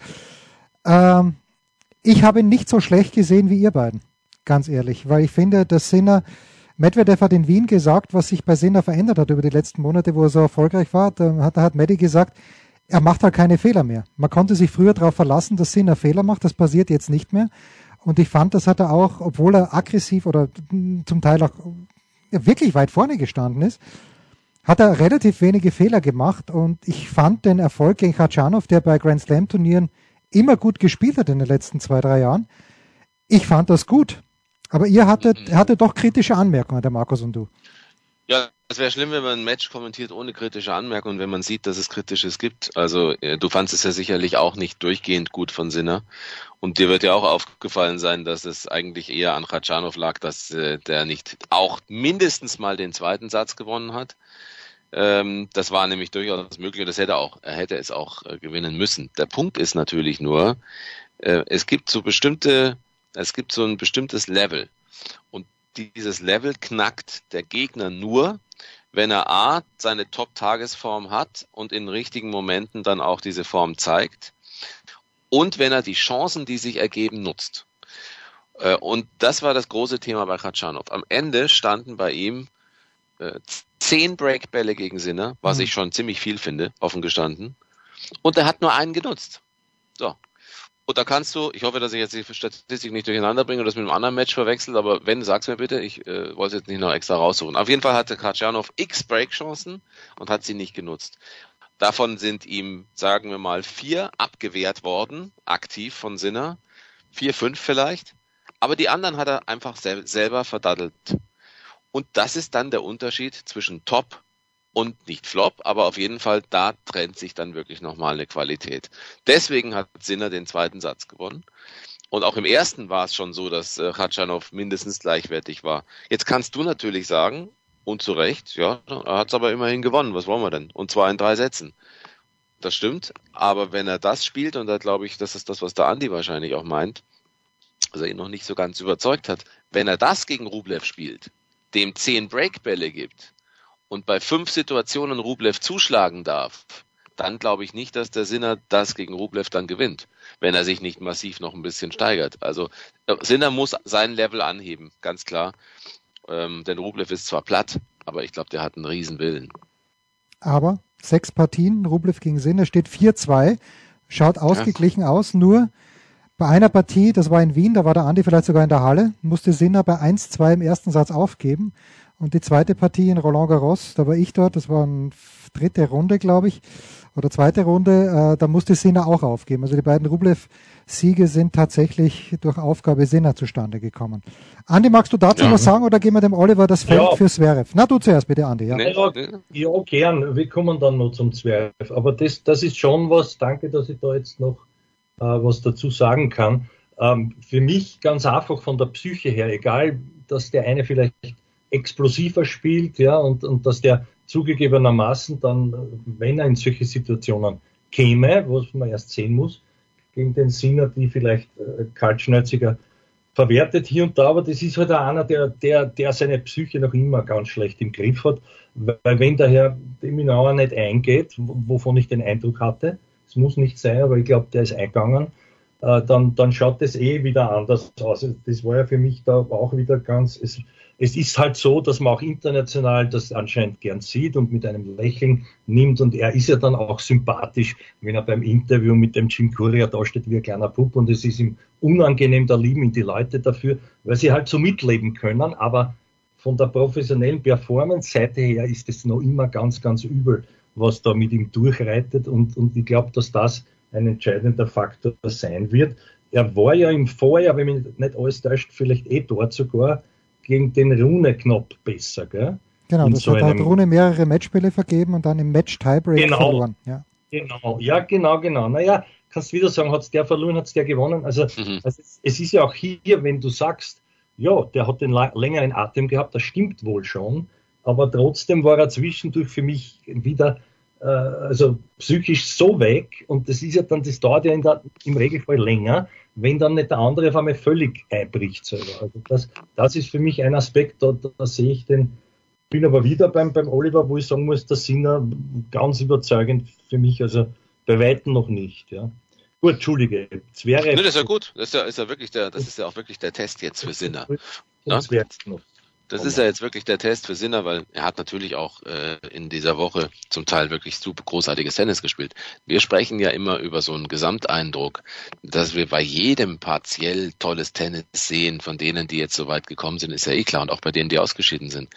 Ähm, ich habe ihn nicht so schlecht gesehen wie ihr beiden, ganz ehrlich, weil ich finde, dass Sinner, Medvedev hat in Wien gesagt, was sich bei Sinner verändert hat über die letzten Monate, wo er so erfolgreich war. Da hat, da hat Medi gesagt, er macht halt keine Fehler mehr. Man konnte sich früher darauf verlassen, dass Sinner Fehler macht. Das passiert jetzt nicht mehr. Und ich fand, das hat er auch, obwohl er aggressiv oder zum Teil auch wirklich weit vorne gestanden ist, hat er relativ wenige Fehler gemacht. Und ich fand den Erfolg gegen Khachanov, der bei Grand Slam Turnieren immer gut gespielt hat in den letzten zwei, drei Jahren. Ich fand das gut. Aber ihr hattet, mhm. hattet doch kritische Anmerkungen, der Markus und du.
Ja, es wäre schlimm, wenn man ein Match kommentiert ohne kritische Anmerkungen, wenn man sieht, dass es Kritisches gibt. Also äh, du fandest es ja sicherlich auch nicht durchgehend gut von Sinner. Und dir wird ja auch aufgefallen sein, dass es eigentlich eher an Khachanov lag, dass äh, der nicht auch mindestens mal den zweiten Satz gewonnen hat. Ähm, das war nämlich durchaus möglich und das hätte auch, er hätte es auch äh, gewinnen müssen. Der Punkt ist natürlich nur, äh, es gibt so bestimmte, es gibt so ein bestimmtes Level. Und dieses Level knackt der Gegner nur, wenn er A, seine Top-Tagesform hat und in richtigen Momenten dann auch diese Form zeigt und wenn er die Chancen, die sich ergeben, nutzt. Äh, und das war das große Thema bei Khatschanov. Am Ende standen bei ihm äh, zehn Breakbälle gegen Sinner, was mhm. ich schon ziemlich viel finde, offen gestanden. Und er hat nur einen genutzt. So. Und da kannst du, ich hoffe, dass ich jetzt die Statistik nicht durcheinander bringe und das mit einem anderen Match verwechselt, aber wenn, sag's mir bitte, ich äh, wollte jetzt nicht noch extra raussuchen. Auf jeden Fall hatte Katjanov x Breakchancen und hat sie nicht genutzt. Davon sind ihm, sagen wir mal, vier abgewehrt worden, aktiv von Sinner. Vier, fünf vielleicht. Aber die anderen hat er einfach sel selber verdattelt. Und das ist dann der Unterschied zwischen Top und nicht Flop, aber auf jeden Fall, da trennt sich dann wirklich nochmal eine Qualität. Deswegen hat Sinner den zweiten Satz gewonnen. Und auch im ersten war es schon so, dass äh, mindestens gleichwertig war. Jetzt kannst du natürlich sagen, und zu Recht, ja, er hat es aber immerhin gewonnen. Was wollen wir denn? Und zwar in drei Sätzen. Das stimmt, aber wenn er das spielt, und da glaube ich, das ist das, was der Andi wahrscheinlich auch meint, er ihn noch nicht so ganz überzeugt hat, wenn er das gegen Rublev spielt, dem zehn Breakbälle gibt, und bei fünf Situationen Rublev zuschlagen darf, dann glaube ich nicht, dass der Sinner das gegen Rublev dann gewinnt, wenn er sich nicht massiv noch ein bisschen steigert. Also äh, Sinner muss sein Level anheben, ganz klar. Ähm, denn Rublev ist zwar platt, aber ich glaube, der hat einen riesen Willen.
Aber sechs Partien, Rublev gegen Sinner steht 4-2, schaut ausgeglichen ja. aus, nur bei einer Partie, das war in Wien, da war der Andi vielleicht sogar in der Halle, musste Sinner bei 1-2 im ersten Satz aufgeben. Und die zweite Partie in Roland Garros, da war ich dort, das war eine dritte Runde, glaube ich, oder zweite Runde, äh, da musste Sinner auch aufgeben. Also die beiden Rublev-Siege sind tatsächlich durch Aufgabe Sinner zustande gekommen. Andi, magst du dazu ja. was sagen oder geben wir dem Oliver das Feld ja. für Zverev? Na, du zuerst bitte, Andi.
Ja. ja, ja, gern. Wir kommen dann noch zum Zverev. Aber das, das ist schon was, danke, dass ich da jetzt noch äh, was dazu sagen kann. Ähm, für mich ganz einfach von der Psyche her, egal, dass der eine vielleicht explosiver spielt, ja, und, und dass der zugegebenermaßen dann, wenn er in solche Situationen käme, was man erst sehen muss, gegen den Sinner, die vielleicht äh, kaltschnäuziger verwertet hier und da, aber das ist halt auch einer, der, der, der seine Psyche noch immer ganz schlecht im Griff hat, weil wenn der Herr Deminauer nicht eingeht, wovon ich den Eindruck hatte, es muss nicht sein, aber ich glaube, der ist eingegangen. Äh, dann, dann schaut das eh wieder anders aus. Das war ja für mich da auch wieder ganz, es, es ist halt so, dass man auch international das anscheinend gern sieht und mit einem Lächeln nimmt und er ist ja dann auch sympathisch, wenn er beim Interview mit dem Jim Courier da steht wie ein kleiner Pup und es ist ihm unangenehm, da lieben ihn die Leute dafür, weil sie halt so mitleben können, aber von der professionellen Performance-Seite her ist es noch immer ganz, ganz übel was da mit ihm durchreitet. Und, und ich glaube, dass das ein entscheidender Faktor sein wird. Er war ja im Vorjahr, wenn mich nicht alles täuscht, vielleicht eh dort sogar gegen den Rune knapp besser. Gell?
Genau, das so hat, einem, Rune mehrere Matchspiele vergeben und dann im Match Tiebreak genau, verloren.
Ja. Genau, ja, genau, genau. Naja, kannst wieder sagen, hat es der verloren, hat es der gewonnen. Also, mhm. also es, es, ist ja auch hier, wenn du sagst, ja, der hat den längeren Atem gehabt, das stimmt wohl schon aber trotzdem war er zwischendurch für mich wieder also psychisch so weg und das ist ja dann, das dauert ja der, im Regelfall länger, wenn dann nicht der andere auf einmal völlig einbricht selber. Also das, das ist für mich ein Aspekt, da, da sehe ich den, bin aber wieder beim, beim Oliver, wo ich sagen muss, der Sinner ganz überzeugend für mich, also bei Weitem noch nicht, ja. Gut, Entschuldige.
Zverev. Nee, das ist ja gut. Das ist ja, ist ja wirklich der, das ist ja auch wirklich der Test jetzt für Sinner. Das wäre noch. Das ist ja jetzt wirklich der Test für Sinner, weil er hat natürlich auch äh, in dieser Woche zum Teil wirklich super großartiges Tennis gespielt. Wir sprechen ja immer über so einen Gesamteindruck, dass wir bei jedem partiell tolles Tennis sehen, von denen, die jetzt so weit gekommen sind, ist ja eh klar. Und auch bei denen, die ausgeschieden sind.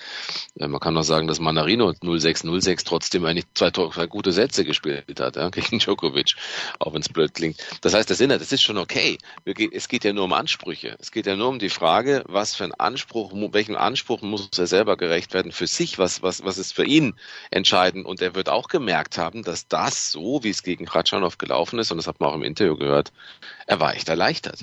Äh, man kann auch sagen, dass Manarino 06-06 trotzdem eigentlich zwei, zwei gute Sätze gespielt hat, ja, gegen Djokovic, auch wenn es blöd klingt. Das heißt, der Sinner, das ist schon okay. Es geht ja nur um Ansprüche. Es geht ja nur um die Frage, was für ein Anspruch, welchen Anspruch Anspruch muss er selber gerecht werden für sich, was, was, was ist für ihn entscheidend. Und er wird auch gemerkt haben, dass das so, wie es gegen Kratschanow gelaufen ist, und das hat man auch im Interview gehört, er war echt erleichtert.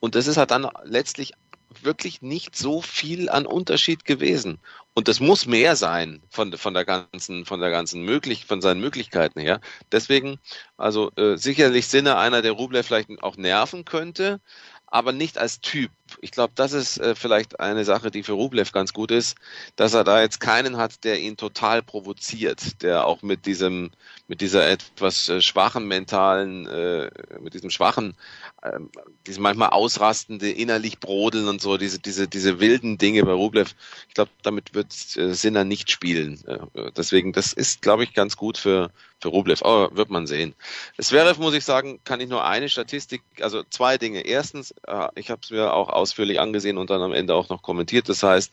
Und das ist halt dann letztlich wirklich nicht so viel an Unterschied gewesen. Und das muss mehr sein von, von der ganzen, von der ganzen möglich, von seinen Möglichkeiten her. Deswegen, also äh, sicherlich Sinne einer, der Rublev vielleicht auch nerven könnte, aber nicht als Typ. Ich glaube, das ist äh, vielleicht eine Sache, die für Rublev ganz gut ist, dass er da jetzt keinen hat, der ihn total provoziert, der auch mit diesem, mit dieser etwas äh, schwachen mentalen, äh, mit diesem schwachen, äh, diesem manchmal ausrastende, innerlich brodeln und so, diese, diese, diese wilden Dinge bei Rublev. Ich glaube, damit wird äh, Sinner nicht spielen. Äh, deswegen, das ist, glaube ich, ganz gut für, für Rublev. Aber wird man sehen. Zverev, muss ich sagen, kann ich nur eine Statistik, also zwei Dinge. Erstens, äh, ich habe es mir auch ausführlich angesehen und dann am Ende auch noch kommentiert. Das heißt,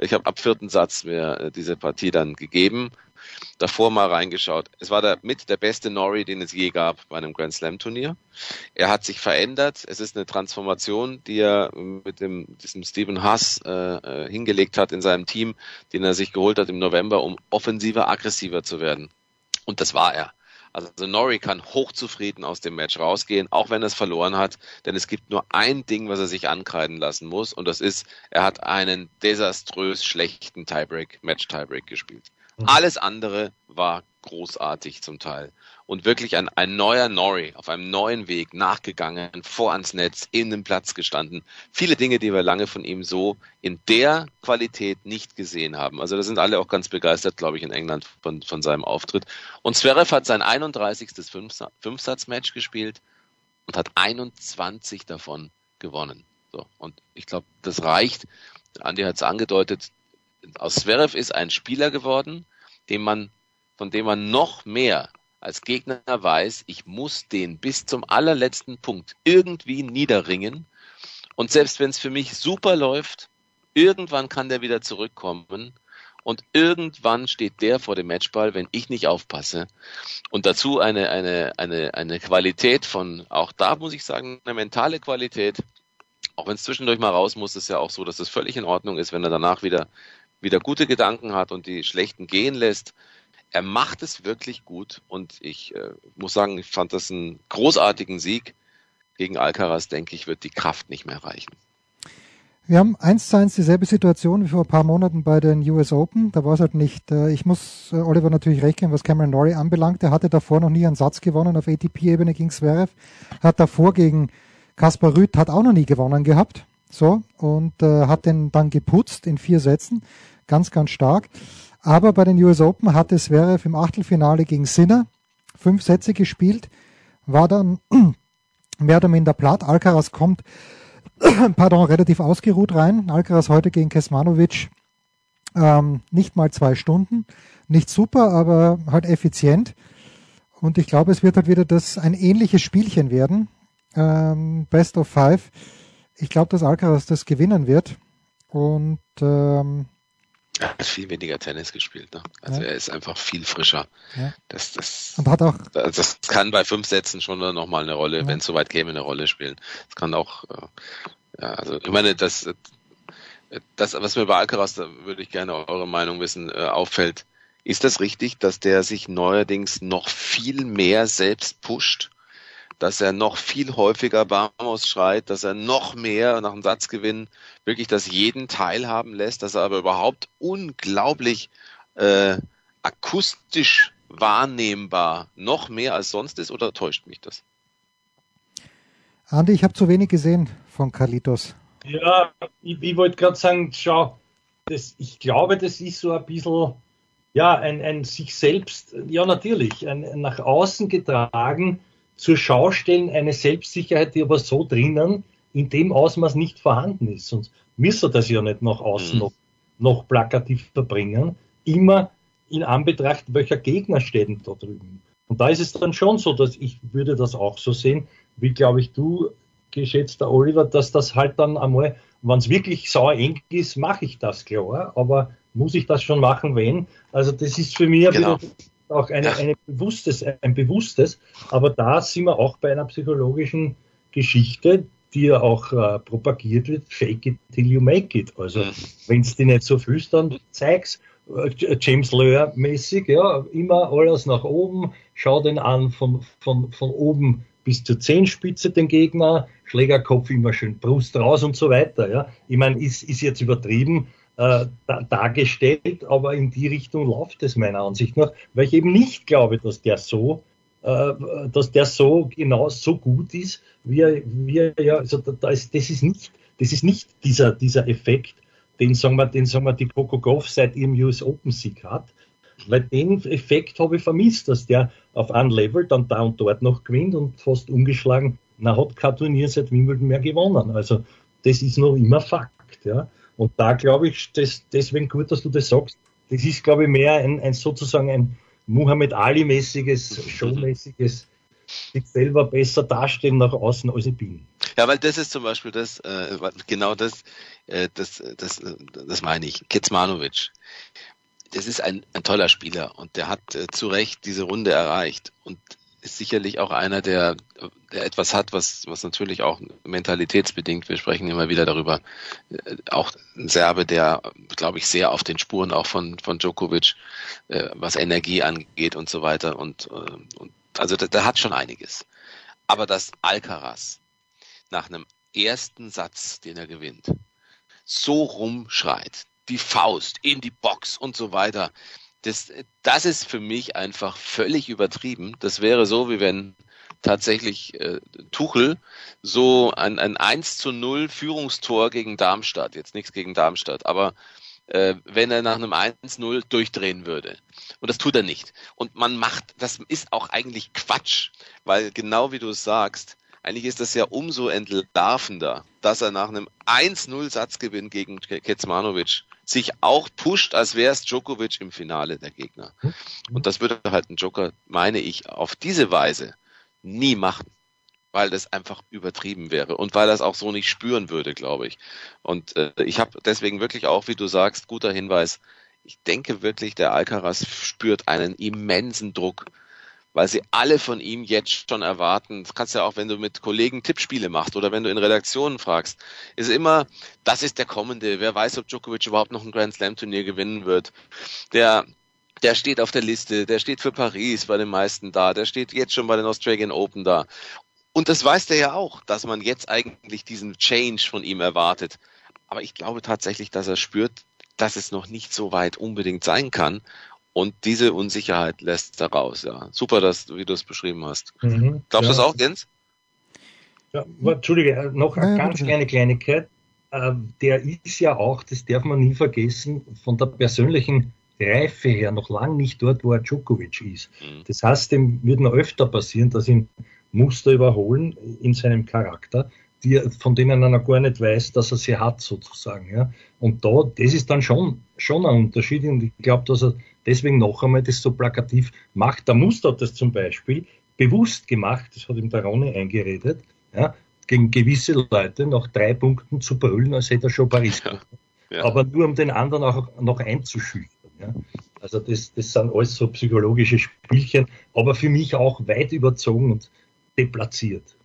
ich habe ab vierten Satz mir äh, diese Partie dann gegeben. Davor mal reingeschaut. Es war der, mit der beste Nori, den es je gab bei einem Grand Slam Turnier. Er hat sich verändert. Es ist eine Transformation, die er mit dem, diesem Stephen Haas äh, äh hingelegt hat in seinem Team, den er sich geholt hat im November, um offensiver, aggressiver zu werden. Und das war er. Also Nori kann hochzufrieden aus dem Match rausgehen, auch wenn er es verloren hat, denn es gibt nur ein Ding, was er sich ankreiden lassen muss und das ist, er hat einen desaströs schlechten Tiebreak, Match Tiebreak gespielt. Mhm. Alles andere war großartig zum Teil. Und wirklich ein, ein neuer Norrie auf einem neuen Weg nachgegangen, vor ans Netz, in den Platz gestanden. Viele Dinge, die wir lange von ihm so in der Qualität nicht gesehen haben. Also da sind alle auch ganz begeistert, glaube ich, in England von, von seinem Auftritt. Und Zverev hat sein 31. Fünfsatz-Match gespielt und hat 21 davon gewonnen. So. Und ich glaube, das reicht. Andi hat es angedeutet. Aus Zverev ist ein Spieler geworden, dem man von dem man noch mehr als Gegner weiß, ich muss den bis zum allerletzten Punkt irgendwie niederringen. Und selbst wenn es für mich super läuft, irgendwann kann der wieder zurückkommen. Und irgendwann steht der vor dem Matchball, wenn ich nicht aufpasse. Und dazu eine, eine, eine, eine Qualität von, auch da muss ich sagen, eine mentale Qualität. Auch wenn es zwischendurch mal raus muss, ist ja auch so, dass es völlig in Ordnung ist, wenn er danach wieder, wieder gute Gedanken hat und die schlechten gehen lässt er macht es wirklich gut und ich äh, muss sagen, ich fand das einen großartigen Sieg gegen Alcaraz, denke ich, wird die Kraft nicht mehr reichen.
Wir haben eins zu eins dieselbe Situation wie vor ein paar Monaten bei den US Open. Da war es halt nicht, äh, ich muss äh, Oliver natürlich recht geben, was Cameron Norrie anbelangt. Er hatte davor noch nie einen Satz gewonnen auf ATP-Ebene gegen Zverev. Hat davor gegen Kaspar Rüth, hat auch noch nie gewonnen gehabt. So, und äh, hat den dann geputzt in vier Sätzen. Ganz, ganz stark. Aber bei den US Open hatte Zverev im Achtelfinale gegen Sinner fünf Sätze gespielt, war dann mehr oder minder platt. Alcaraz kommt pardon, relativ ausgeruht rein. Alcaraz heute gegen Kesmanovic ähm, nicht mal zwei Stunden. Nicht super, aber halt effizient. Und ich glaube, es wird halt wieder das ein ähnliches Spielchen werden. Ähm, Best of Five. Ich glaube, dass Alcaraz das gewinnen wird. Und ähm,
er hat viel weniger Tennis gespielt. Ne? Also ja. er ist einfach viel frischer. Ja. Das, das,
Und hat auch
das kann bei fünf Sätzen schon nochmal eine Rolle, ja. wenn es soweit käme, eine Rolle spielen. Das kann auch, äh, ja, also ich meine, das, das, was mir bei Alcaraz, da würde ich gerne eure Meinung wissen, äh, auffällt. Ist das richtig, dass der sich neuerdings noch viel mehr selbst pusht? Dass er noch viel häufiger Barmos schreit, dass er noch mehr nach dem Satzgewinn wirklich das jeden teilhaben lässt, dass er aber überhaupt unglaublich äh, akustisch wahrnehmbar noch mehr als sonst ist oder täuscht mich das?
Andi, ich habe zu wenig gesehen von Carlitos.
Ja, ich, ich wollte gerade sagen, schau, das, ich glaube, das ist so ein bisschen, ja, ein, ein sich selbst, ja natürlich, ein, ein nach außen getragen, zur Schau stellen eine Selbstsicherheit, die aber so drinnen in dem Ausmaß nicht vorhanden ist. Sonst müsste das ja nicht nach außen mhm. noch, noch plakativ verbringen. Immer in Anbetracht, welcher Gegner steht denn da drüben. Und da ist es dann schon so, dass ich würde das auch so sehen, wie glaube ich du, geschätzter Oliver, dass das halt dann einmal, wenn es wirklich sauer eng ist, mache ich das klar, aber muss ich das schon machen, wenn? Also das ist für mich genau. wieder auch eine, eine bewusstes, ein bewusstes, aber da sind wir auch bei einer psychologischen Geschichte, die ja auch äh, propagiert wird, fake it till you make it. Also mhm. wenn es dir nicht so fühlst, dann zeig's. Äh, James Löhr mäßig, ja, immer alles nach oben, schau den an von, von, von oben bis zur Zehenspitze den Gegner, Schlägerkopf immer schön Brust raus und so weiter. Ja. Ich meine, ist, ist jetzt übertrieben, äh, dargestellt, aber in die Richtung läuft es meiner Ansicht nach, weil ich eben nicht glaube, dass der so, äh, dass der so genau so gut ist, wie er, wie er ja, also da ist, das ist nicht, das ist nicht dieser, dieser Effekt, den sagen wir, den sagen wir die Coco Golf seit ihrem US Open Sieg hat, weil den Effekt habe ich vermisst, dass der auf einem Level dann da und dort noch gewinnt und fast umgeschlagen, na, hat kein Turnier seit Wimbledon mehr gewonnen. Also, das ist noch immer Fakt, ja. Und da glaube ich, das, deswegen gut, dass du das sagst. Das ist, glaube ich, mehr ein, ein sozusagen ein Muhammad Ali-mäßiges, showmäßiges, sich selber besser darstellen nach außen, als ich bin.
Ja, weil das ist zum Beispiel das, äh, genau das, äh, das, das, das meine ich. Kecmanovic. Das ist ein, ein toller Spieler und der hat äh, zu Recht diese Runde erreicht. Und ist sicherlich auch einer, der, der etwas hat, was, was natürlich auch mentalitätsbedingt, wir sprechen immer wieder darüber, äh, auch ein Serbe, der, glaube ich, sehr auf den Spuren auch von, von Djokovic, äh, was Energie angeht und so weiter. Und, äh, und also der, der hat schon einiges. Aber dass Alcaraz nach einem ersten Satz, den er gewinnt, so rumschreit, die Faust in die Box und so weiter, das, das ist für mich einfach völlig übertrieben. Das wäre so, wie wenn tatsächlich äh, Tuchel so ein, ein 1 zu 0 Führungstor gegen Darmstadt, jetzt nichts gegen Darmstadt, aber äh, wenn er nach einem 1-0 durchdrehen würde. Und das tut er nicht. Und man macht, das ist auch eigentlich Quatsch, weil genau wie du es sagst, eigentlich ist das ja umso entlarvender, dass er nach einem 1-0 Satzgewinn gegen Kecmanovic sich auch pusht, als wäre es Djokovic im Finale der Gegner. Und das würde halt ein Joker, meine ich, auf diese Weise nie machen, weil das einfach übertrieben wäre und weil er es auch so nicht spüren würde, glaube ich. Und äh, ich habe deswegen wirklich auch, wie du sagst, guter Hinweis. Ich denke wirklich, der Alcaraz spürt einen immensen Druck, weil sie alle von ihm jetzt schon erwarten. Das kannst du ja auch, wenn du mit Kollegen Tippspiele machst oder wenn du in Redaktionen fragst, ist immer, das ist der kommende. Wer weiß, ob Djokovic überhaupt noch ein Grand Slam Turnier gewinnen wird. Der der steht auf der Liste, der steht für Paris bei den meisten da, der steht jetzt schon bei den Australian Open da. Und das weiß der ja auch, dass man jetzt eigentlich diesen Change von ihm erwartet. Aber ich glaube tatsächlich, dass er spürt, dass es noch nicht so weit unbedingt sein kann. Und diese Unsicherheit lässt er raus. Ja. Super, dass, wie du es beschrieben hast. Mhm, Glaubst du ja. das auch, Jens?
Ja, Entschuldige, noch eine ganz kleine Kleinigkeit. Äh, der ist ja auch, das darf man nie vergessen, von der persönlichen Reife her noch lange nicht dort, wo er Djokovic ist. Mhm. Das heißt, dem wird noch öfter passieren, dass ihn Muster überholen in seinem Charakter, die, von denen er noch gar nicht weiß, dass er sie hat, sozusagen. Ja. Und da, das ist dann schon, schon ein Unterschied. Und ich glaube, dass er deswegen noch einmal das so plakativ macht. Der Muster hat das zum Beispiel bewusst gemacht, das hat ihm der Ronny eingeredet, ja, gegen gewisse Leute nach drei Punkten zu brüllen, als hätte er schon Paris ja, ja. Aber nur um den anderen auch noch einzuschüchtern. Ja. Also das, das sind alles so psychologische Spielchen, aber für mich auch weit überzogen und deplatziert.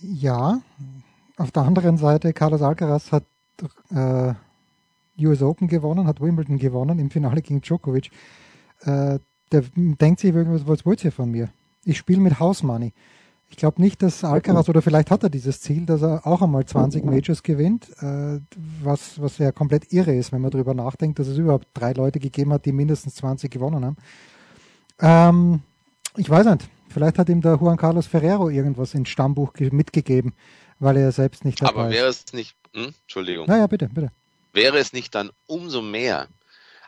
Ja, auf der anderen Seite, Carlos Alcaraz hat äh, US Open gewonnen, hat Wimbledon gewonnen im Finale gegen Djokovic. Äh, der denkt sich, was, was wollt ihr von mir? Ich spiele mit House Money. Ich glaube nicht, dass Alcaraz, oder vielleicht hat er dieses Ziel, dass er auch einmal 20 Majors gewinnt, äh, was, was ja komplett irre ist, wenn man darüber nachdenkt, dass es überhaupt drei Leute gegeben hat, die mindestens 20 gewonnen haben. Ähm, ich weiß nicht, vielleicht hat ihm der Juan Carlos Ferrero irgendwas ins Stammbuch mitgegeben, weil er selbst nicht
dabei Aber wäre es nicht, hm? Entschuldigung.
Naja, bitte, bitte.
Wäre es nicht dann umso mehr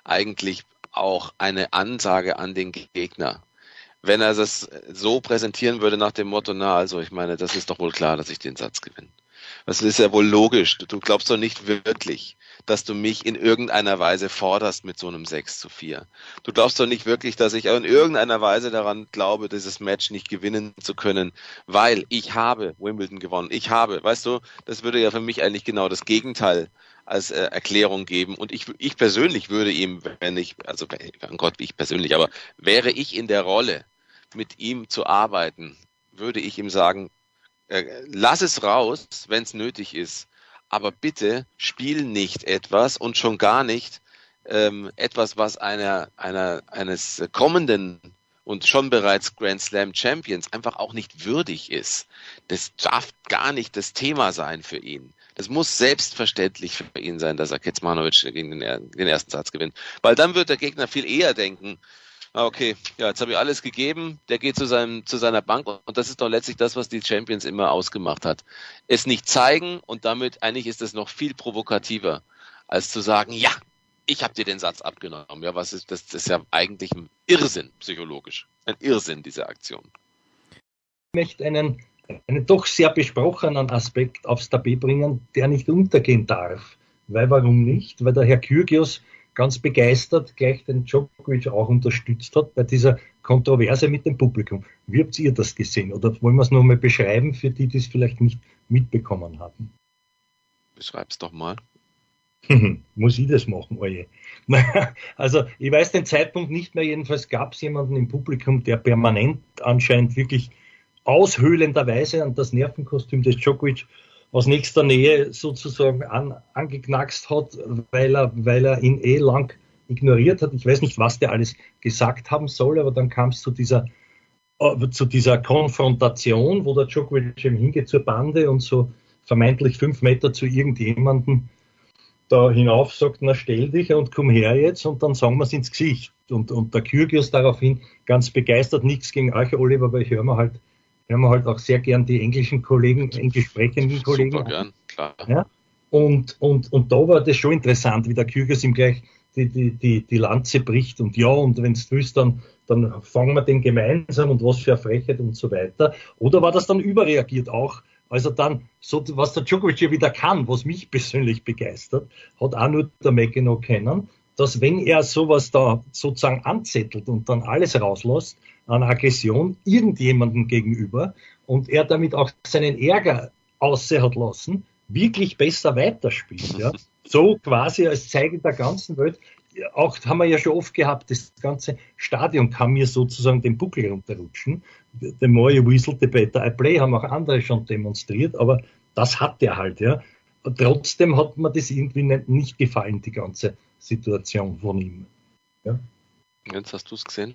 eigentlich auch eine Ansage an den Gegner, wenn er das so präsentieren würde nach dem Motto, na also ich meine, das ist doch wohl klar, dass ich den Satz gewinne. Das ist ja wohl logisch. Du glaubst doch nicht wirklich, dass du mich in irgendeiner Weise forderst mit so einem 6 zu 4. Du glaubst doch nicht wirklich, dass ich in irgendeiner Weise daran glaube, dieses Match nicht gewinnen zu können, weil ich habe Wimbledon gewonnen. Ich habe, weißt du, das würde ja für mich eigentlich genau das Gegenteil als äh, Erklärung geben. Und ich, ich persönlich würde ihm, wenn ich, also, oh Gott, ich persönlich, aber wäre ich in der Rolle, mit ihm zu arbeiten, würde ich ihm sagen, äh, lass es raus, wenn es nötig ist, aber bitte spiel nicht etwas und schon gar nicht ähm, etwas, was einer, einer, eines kommenden und schon bereits Grand Slam Champions einfach auch nicht würdig ist. Das darf gar nicht das Thema sein für ihn. Das muss selbstverständlich für ihn sein, dass er Kecmanovic gegen den, den ersten Satz gewinnt. Weil dann wird der Gegner viel eher denken, Ah, okay, ja, jetzt habe ich alles gegeben, der geht zu, seinem, zu seiner Bank und das ist doch letztlich das, was die Champions immer ausgemacht hat. Es nicht zeigen und damit eigentlich ist es noch viel provokativer, als zu sagen, ja, ich habe dir den Satz abgenommen. Ja, was ist das? Das ist ja eigentlich ein Irrsinn psychologisch. Ein Irrsinn, diese Aktion.
Ich möchte einen, einen doch sehr besprochenen Aspekt aufs Tapet bringen, der nicht untergehen darf. Weil warum nicht? Weil der Herr Kyrgios ganz begeistert gleich den Djokovic auch unterstützt hat bei dieser Kontroverse mit dem Publikum. Wie habt ihr das gesehen? Oder wollen wir es nochmal beschreiben für die, die es vielleicht nicht mitbekommen haben?
Beschreib's doch mal.
Muss ich das machen, oje. also, ich weiß den Zeitpunkt nicht mehr. Jedenfalls gab es jemanden im Publikum, der permanent anscheinend wirklich aushöhlenderweise an das Nervenkostüm des Djokovic aus nächster Nähe sozusagen an, angeknackst hat, weil er, weil er ihn eh lang ignoriert hat. Ich weiß nicht, was der alles gesagt haben soll, aber dann kam es zu dieser, äh, zu dieser Konfrontation, wo der Djokovic eben hingeht zur Bande und so vermeintlich fünf Meter zu irgendjemandem da hinauf sagt, na stell dich und komm her jetzt und dann sagen wir es ins Gesicht. Und, und der Kyrgios daraufhin ganz begeistert, nichts gegen euch, Oliver, aber ich höre mir halt, hören wir halt auch sehr gern die englischen Kollegen, englisch sprechenden Kollegen. Super gern, klar. Ja? Und, und, und da war das schon interessant, wie der Kyrgios ihm gleich die, die, die, die Lanze bricht und ja, und wenn du willst, dann, dann fangen wir den gemeinsam und was für eine Frechheit und so weiter. Oder war das dann überreagiert auch? Also dann, so, was der Djokovic ja wieder kann, was mich persönlich begeistert, hat auch nur der McEnroe kennen, dass wenn er sowas da sozusagen anzettelt und dann alles rauslässt an Aggression irgendjemandem gegenüber und er damit auch seinen Ärger aussehen hat lassen, wirklich besser weiterspielt. Ja? So quasi als Zeichen der ganzen Welt. Auch haben wir ja schon oft gehabt, das ganze Stadion kann mir sozusagen den Buckel runterrutschen. The more you whistle, the better I play, haben auch andere schon demonstriert, aber das hat er halt, ja. trotzdem hat mir das irgendwie nicht, nicht gefallen, die ganze Situation von ihm. Ja.
Jetzt hast du es gesehen?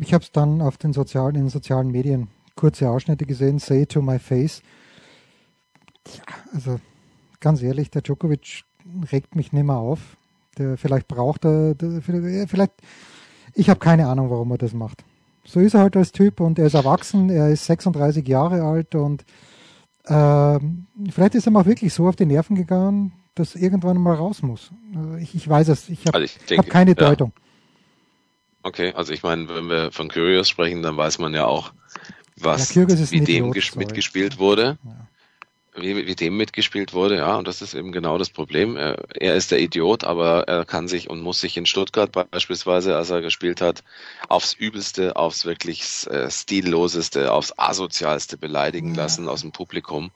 Ich habe es dann auf den sozialen, in den sozialen Medien kurze Ausschnitte gesehen, Say to my face. Ja, also ganz ehrlich, der Djokovic regt mich nicht mehr auf. Der, vielleicht braucht er, der, vielleicht, ich habe keine Ahnung, warum er das macht. So ist er halt als Typ und er ist erwachsen, er ist 36 Jahre alt und äh, vielleicht ist er mal wirklich so auf die Nerven gegangen, dass irgendwann mal raus muss. Also ich, ich, weiß es, ich habe also hab keine Deutung.
Okay, also ich meine, wenn wir von Curious sprechen, dann weiß man ja auch, was ja, wie dem mitgespielt wurde. Ja wie, wie dem mitgespielt wurde, ja, und das ist eben genau das Problem. Er, er, ist der Idiot, aber er kann sich und muss sich in Stuttgart beispielsweise, als er gespielt hat, aufs Übelste, aufs wirklich äh, Stilloseste, aufs Asozialste beleidigen lassen aus dem Publikum.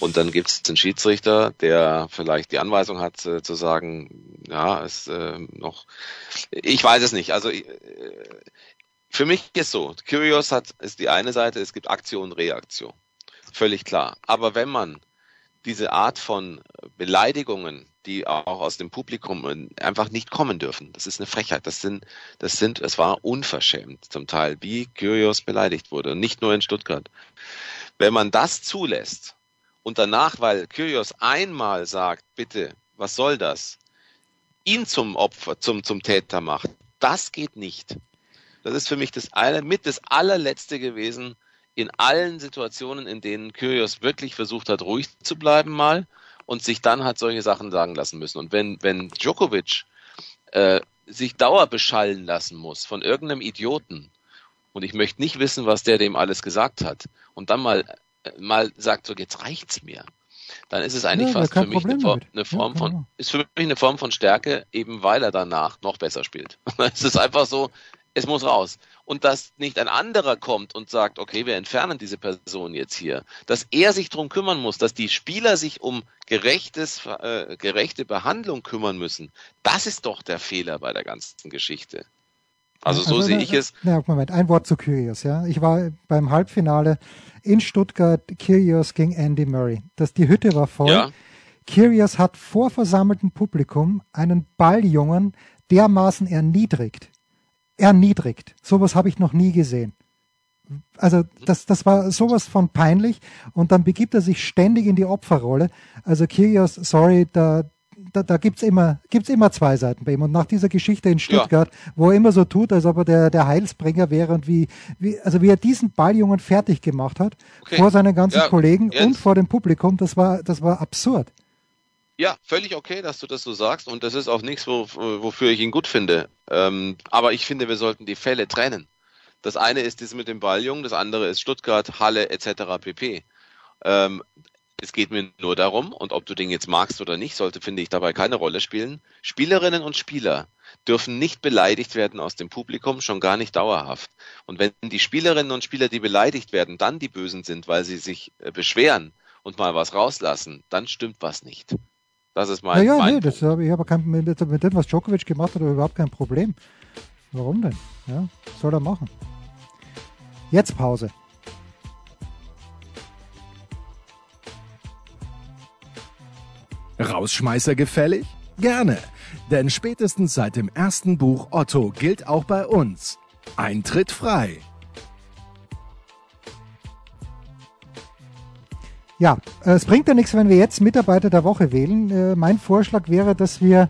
Und dann gibt es den Schiedsrichter, der vielleicht die Anweisung hat, äh, zu sagen, ja, ist äh, noch, ich weiß es nicht, also äh, für mich ist so, Curious hat, ist die eine Seite, es gibt Aktion, Reaktion. Völlig klar. Aber wenn man diese Art von Beleidigungen, die auch aus dem Publikum einfach nicht kommen dürfen. Das ist eine Frechheit. Das sind, das sind, es war unverschämt zum Teil, wie Kyrios beleidigt wurde. Und nicht nur in Stuttgart. Wenn man das zulässt und danach, weil Kyrios einmal sagt, bitte, was soll das? Ihn zum Opfer, zum, zum Täter macht, das geht nicht. Das ist für mich das eine, mit das allerletzte gewesen, in allen Situationen, in denen Kyrios wirklich versucht hat, ruhig zu bleiben mal und sich dann hat solche Sachen sagen lassen müssen. Und wenn, wenn Djokovic äh, sich dauerbeschallen lassen muss von irgendeinem Idioten und ich möchte nicht wissen, was der dem alles gesagt hat und dann mal, äh, mal sagt, so jetzt reicht's mir, dann ist es eigentlich ja, fast für mich eine, Form, eine Form ja, von, ist für mich eine Form von Stärke, eben weil er danach noch besser spielt. es ist einfach so, es muss raus. Und dass nicht ein anderer kommt und sagt, okay, wir entfernen diese Person jetzt hier. Dass er sich darum kümmern muss, dass die Spieler sich um gerechtes, äh, gerechte Behandlung kümmern müssen. Das ist doch der Fehler bei der ganzen Geschichte. Also so also, sehe ich es.
Ja, Moment, ein Wort zu Kyrgios. Ja. Ich war beim Halbfinale in Stuttgart, Kyrgios gegen Andy Murray. Das, die Hütte war voll. Ja. Kyrgios hat vor versammeltem Publikum einen Balljungen dermaßen erniedrigt erniedrigt. Sowas habe ich noch nie gesehen. Also das, das war sowas von peinlich und dann begibt er sich ständig in die Opferrolle. Also Kyrgios, sorry, da, da, da gibt's immer, gibt's immer zwei Seiten bei ihm. Und nach dieser Geschichte in Stuttgart, ja. wo er immer so tut, als ob er der, der Heilsbringer wäre und wie, wie, also wie er diesen Balljungen fertig gemacht hat, okay. vor seinen ganzen ja, Kollegen jetzt. und vor dem Publikum, das war, das war absurd.
Ja, völlig okay, dass du das so sagst und das ist auch nichts, wo, wofür ich ihn gut finde. Ähm, aber ich finde, wir sollten die Fälle trennen. Das eine ist das mit dem Balljungen, das andere ist Stuttgart, Halle etc. pp. Ähm, es geht mir nur darum, und ob du den jetzt magst oder nicht, sollte, finde ich, dabei keine Rolle spielen. Spielerinnen und Spieler dürfen nicht beleidigt werden aus dem Publikum, schon gar nicht dauerhaft. Und wenn die Spielerinnen und Spieler, die beleidigt werden, dann die Bösen sind, weil sie sich äh, beschweren und mal was rauslassen, dann stimmt was nicht. Das ist mein.
Ja,
mein
nee, das habe ich aber kein, mit, mit dem, was Djokovic gemacht hat, überhaupt kein Problem. Warum denn? Ja, soll er machen. Jetzt Pause.
Rausschmeißer gefällig? Gerne, denn spätestens seit dem ersten Buch Otto gilt auch bei uns. Eintritt frei.
Ja, äh, es bringt ja nichts, wenn wir jetzt Mitarbeiter der Woche wählen. Äh, mein Vorschlag wäre, dass wir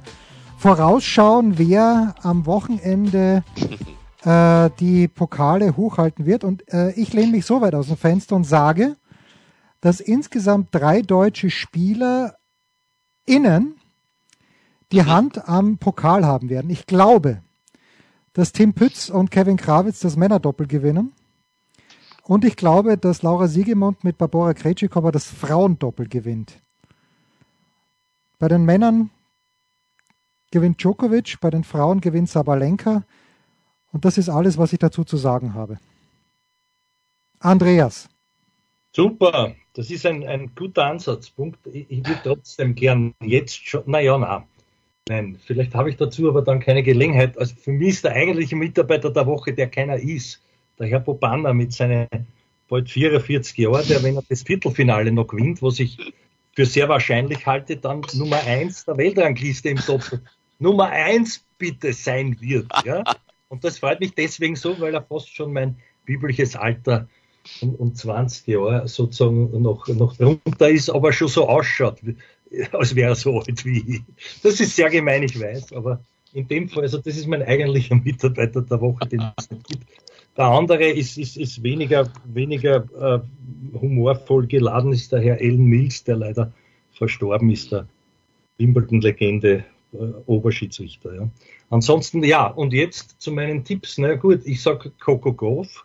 vorausschauen, wer am Wochenende äh, die Pokale hochhalten wird. Und ich lehne mich so weit aus dem Fenster und sage, dass insgesamt drei deutsche Spieler innen die Hand am Pokal haben werden. Ich glaube, dass Tim Pütz und Kevin Krawitz das Männerdoppel gewinnen. Und ich glaube, dass Laura Siegemund mit Barbara Krejcikova das Frauendoppel gewinnt. Bei den Männern gewinnt Djokovic, bei den Frauen gewinnt Sabalenka. Und das ist alles, was ich dazu zu sagen habe. Andreas.
Super, das ist ein, ein guter Ansatzpunkt. Ich, ich würde trotzdem gern jetzt schon, naja, na, nein, vielleicht habe ich dazu aber dann keine Gelegenheit. Also für mich ist der eigentliche Mitarbeiter der Woche, der keiner ist, der Herr Bobana mit seinen bald 44 Jahren, der, wenn er das Viertelfinale noch gewinnt, was ich für sehr wahrscheinlich halte, dann Nummer eins der Weltrangliste im Doppel. Nummer eins bitte sein wird. Ja? Und das freut mich deswegen so, weil er fast schon mein biblisches Alter um, um 20 Jahre sozusagen noch, noch drunter ist, aber schon so ausschaut, als wäre er so alt wie ich. Das ist sehr gemein, ich weiß, aber in dem Fall, also das ist mein eigentlicher Mitarbeiter der Woche, den es nicht gibt. Der andere ist, ist, ist weniger, weniger äh, humorvoll geladen, ist der Herr Ellen Mills, der leider verstorben ist, der Wimbledon-Legende, äh, Oberschiedsrichter. Ja. Ansonsten, ja, und jetzt zu meinen Tipps. Na gut, ich sage Coco Golf.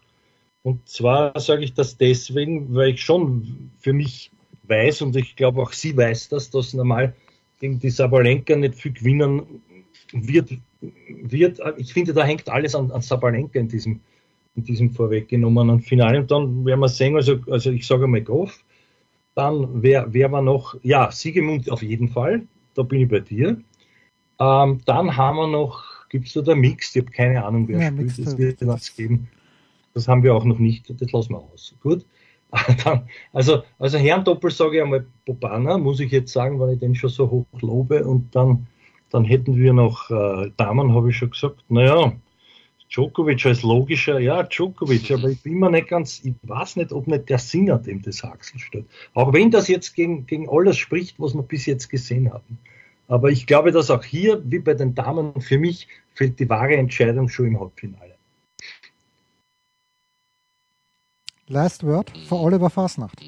Und zwar sage ich das deswegen, weil ich schon für mich weiß und ich glaube auch sie weiß das, dass normal gegen die Sabalenka nicht viel gewinnen wird. wird. Ich finde, da hängt alles an, an Sabalenka in diesem in diesem vorweggenommenen Finale. Und dann werden wir sehen, also, also ich sage mal Goff. Dann wer, wer war noch? Ja, Siegemund auf jeden Fall. Da bin ich bei dir. Ähm, dann haben wir noch, gibt es da der Mix? Ich habe keine Ahnung, wer ja, spielt. Es wird was geben. Das haben wir auch noch nicht. Das lassen wir aus. Gut. Dann, also, also Herrendoppel sage ich einmal Bobana, muss ich jetzt sagen, weil ich den schon so hoch lobe. Und dann, dann hätten wir noch äh, Damen, habe ich schon gesagt. Naja, Djokovic als logischer, ja, Djokovic, aber ich bin mir nicht ganz, ich weiß nicht, ob nicht der Singer dem das Haxel steht. Auch wenn das jetzt gegen, gegen alles spricht, was wir bis jetzt gesehen haben. Aber ich glaube, dass auch hier, wie bei den Damen, für mich fällt die wahre Entscheidung schon im Halbfinale.
Last Word für Oliver Fasnacht.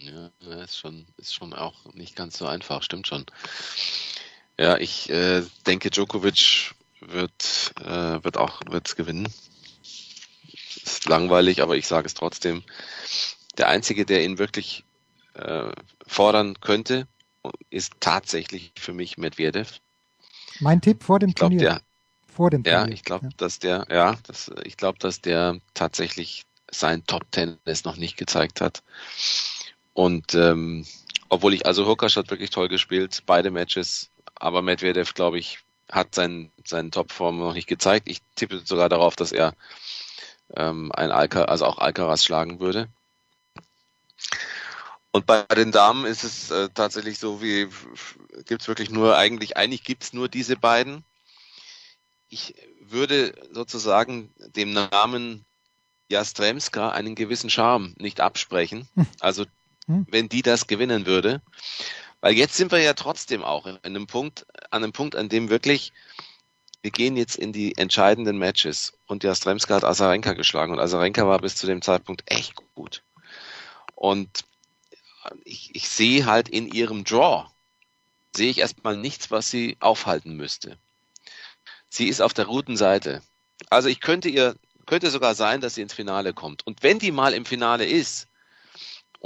Ja, ist schon, ist schon auch nicht ganz so einfach, stimmt schon. Ja, ich äh, denke, Djokovic wird, äh, wird auch wird's gewinnen. Ist langweilig, aber ich sage es trotzdem. Der einzige, der ihn wirklich äh, fordern könnte, ist tatsächlich für mich Medvedev.
Mein Tipp vor dem
ich glaub,
Turnier.
Der,
vor dem
ja, ich glaube, ja. dass der, ja, das, ich glaube, dass der tatsächlich sein Top Tennis noch nicht gezeigt hat. Und ähm, obwohl ich, also Hurkacz hat wirklich toll gespielt, beide Matches, aber Medvedev, glaube ich, hat sein, seinen Topform noch nicht gezeigt. Ich tippe sogar darauf, dass er ähm, ein Alca, also auch Alcaraz schlagen würde. Und bei den Damen ist es äh, tatsächlich so, wie gibt es wirklich nur, eigentlich, eigentlich gibt es nur diese beiden. Ich würde sozusagen dem Namen Jastremska einen gewissen Charme nicht absprechen. Hm. Also hm. wenn die das gewinnen würde, weil jetzt sind wir ja trotzdem auch an einem Punkt, an einem Punkt, an dem wirklich, wir gehen jetzt in die entscheidenden Matches und Jastremska hat Azarenka geschlagen und Azarenka war bis zu dem Zeitpunkt echt gut. Und ich, ich sehe halt in ihrem Draw, sehe ich erstmal nichts, was sie aufhalten müsste. Sie ist auf der Routenseite. Also ich könnte ihr, könnte sogar sein, dass sie ins Finale kommt. Und wenn die mal im Finale ist,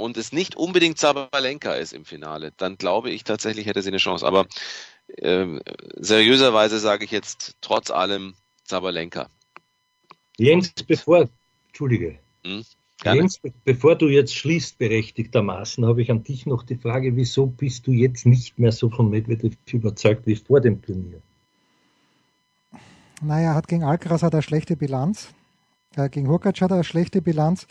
und es nicht unbedingt Zabalenka ist im Finale, dann glaube ich tatsächlich hätte sie eine Chance. Aber äh, seriöserweise sage ich jetzt trotz allem Zabalenka.
Jens, bevor, Entschuldige. Hm? Jens, bevor du jetzt schließt, berechtigtermaßen, habe ich an dich noch die Frage, wieso bist du jetzt nicht mehr so von Medvedev überzeugt wie vor dem Turnier?
Naja, hat gegen Alcaraz hat er schlechte Bilanz. Äh, gegen Hurkacz hat er eine schlechte Bilanz.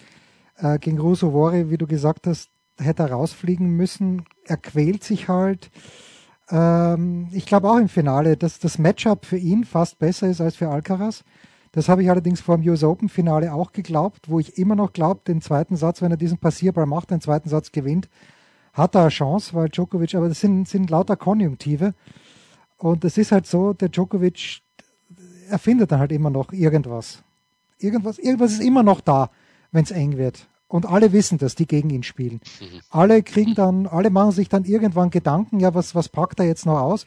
Äh, gegen Vori, wie du gesagt hast, hätte er rausfliegen müssen. Er quält sich halt. Ähm, ich glaube auch im Finale, dass das Matchup für ihn fast besser ist als für Alcaraz. Das habe ich allerdings vor dem US Open Finale auch geglaubt, wo ich immer noch glaube, den zweiten Satz, wenn er diesen Passierball macht, den zweiten Satz gewinnt, hat er eine Chance, weil Djokovic, aber das sind, sind lauter Konjunktive. Und es ist halt so, der Djokovic erfindet dann halt immer noch irgendwas. Irgendwas, irgendwas ist immer noch da, wenn es eng wird. Und alle wissen das, die gegen ihn spielen. Mhm. Alle kriegen dann, alle machen sich dann irgendwann Gedanken, ja, was, was packt er jetzt noch aus?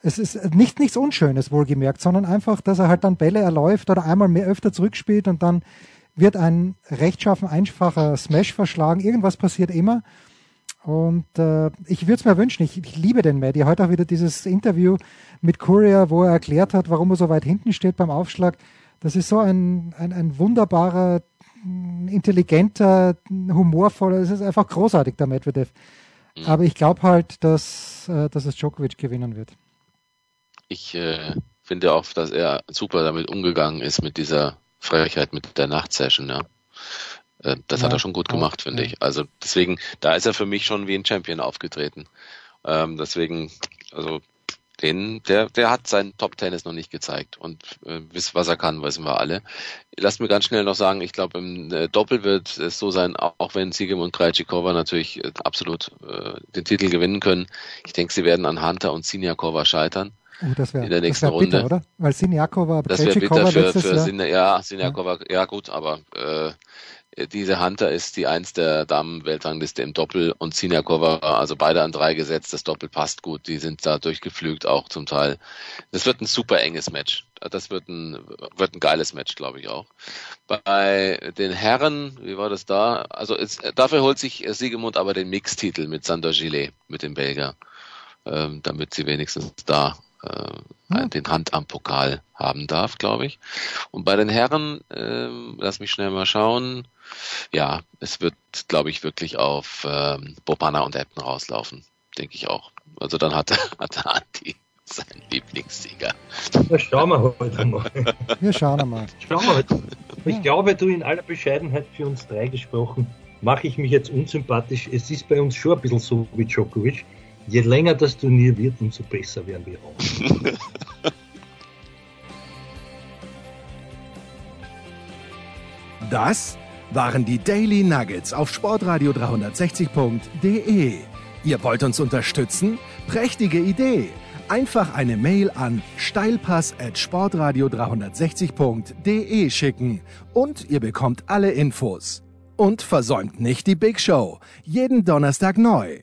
Es ist nicht nichts Unschönes, wohlgemerkt, sondern einfach, dass er halt dann Bälle erläuft oder einmal mehr öfter zurückspielt und dann wird ein rechtschaffen, einfacher Smash verschlagen. Irgendwas passiert immer. Und äh, ich würde es mir wünschen, ich, ich liebe den Maddie. Heute auch wieder dieses Interview mit Courier, wo er erklärt hat, warum er so weit hinten steht beim Aufschlag. Das ist so ein, ein, ein wunderbarer, intelligenter, humorvoller, es ist einfach großartig, der Medvedev. Mhm. Aber ich glaube halt, dass, äh, dass es Djokovic gewinnen wird.
Ich äh, finde auch, dass er super damit umgegangen ist mit dieser Frechheit, mit der Nachtsession, ja. Äh, das ja, hat er schon gut gemacht, finde ja. ich. Also deswegen, da ist er für mich schon wie ein Champion aufgetreten. Ähm, deswegen, also den, der, der hat seinen Top-Tennis noch nicht gezeigt. Und äh, was er kann, wissen wir alle. Lass mir ganz schnell noch sagen, ich glaube, im äh, Doppel wird es so sein, auch wenn Siegem und Krajcikova natürlich äh, absolut äh, den Titel gewinnen können. Ich denke, sie werden an Hunter und Siniakova scheitern.
Oh, das wäre in der nächsten wär bitter, Runde. oder? Weil Siniakova,
das wäre bitter für, für Sin ja, Siniakova, ja. ja gut, aber äh, diese Hunter ist die eins der Damen-Weltrangliste im Doppel und Siniakova, also beide an drei gesetzt. Das Doppel passt gut. Die sind da durchgeflügt auch zum Teil. Das wird ein super enges Match. Das wird ein, wird ein geiles Match, glaube ich auch. Bei den Herren, wie war das da? Also es, dafür holt sich Siegemund aber den Mixtitel mit Sander Gillet, mit dem Belgier, ähm, damit sie wenigstens da äh, hm. den Hand am Pokal haben darf, glaube ich. Und bei den Herren, äh, lass mich schnell mal schauen. Ja, es wird, glaube ich, wirklich auf ähm, Bobana und Ebden rauslaufen, denke ich auch. Also dann hat, hat Andi seinen Lieblingssieger.
Da schauen wir heute mal.
Wir schauen mal.
Schauen wir heute. Ich glaube, du in aller Bescheidenheit für uns drei gesprochen, mache ich mich jetzt unsympathisch. Es ist bei uns schon ein bisschen so wie Djokovic je länger das Turnier wird, umso besser werden wir auch.
Das waren die Daily Nuggets auf Sportradio 360.de. Ihr wollt uns unterstützen? Prächtige Idee! Einfach eine Mail an steilpass at sportradio 360.de schicken und ihr bekommt alle Infos. Und versäumt nicht die Big Show. Jeden Donnerstag neu.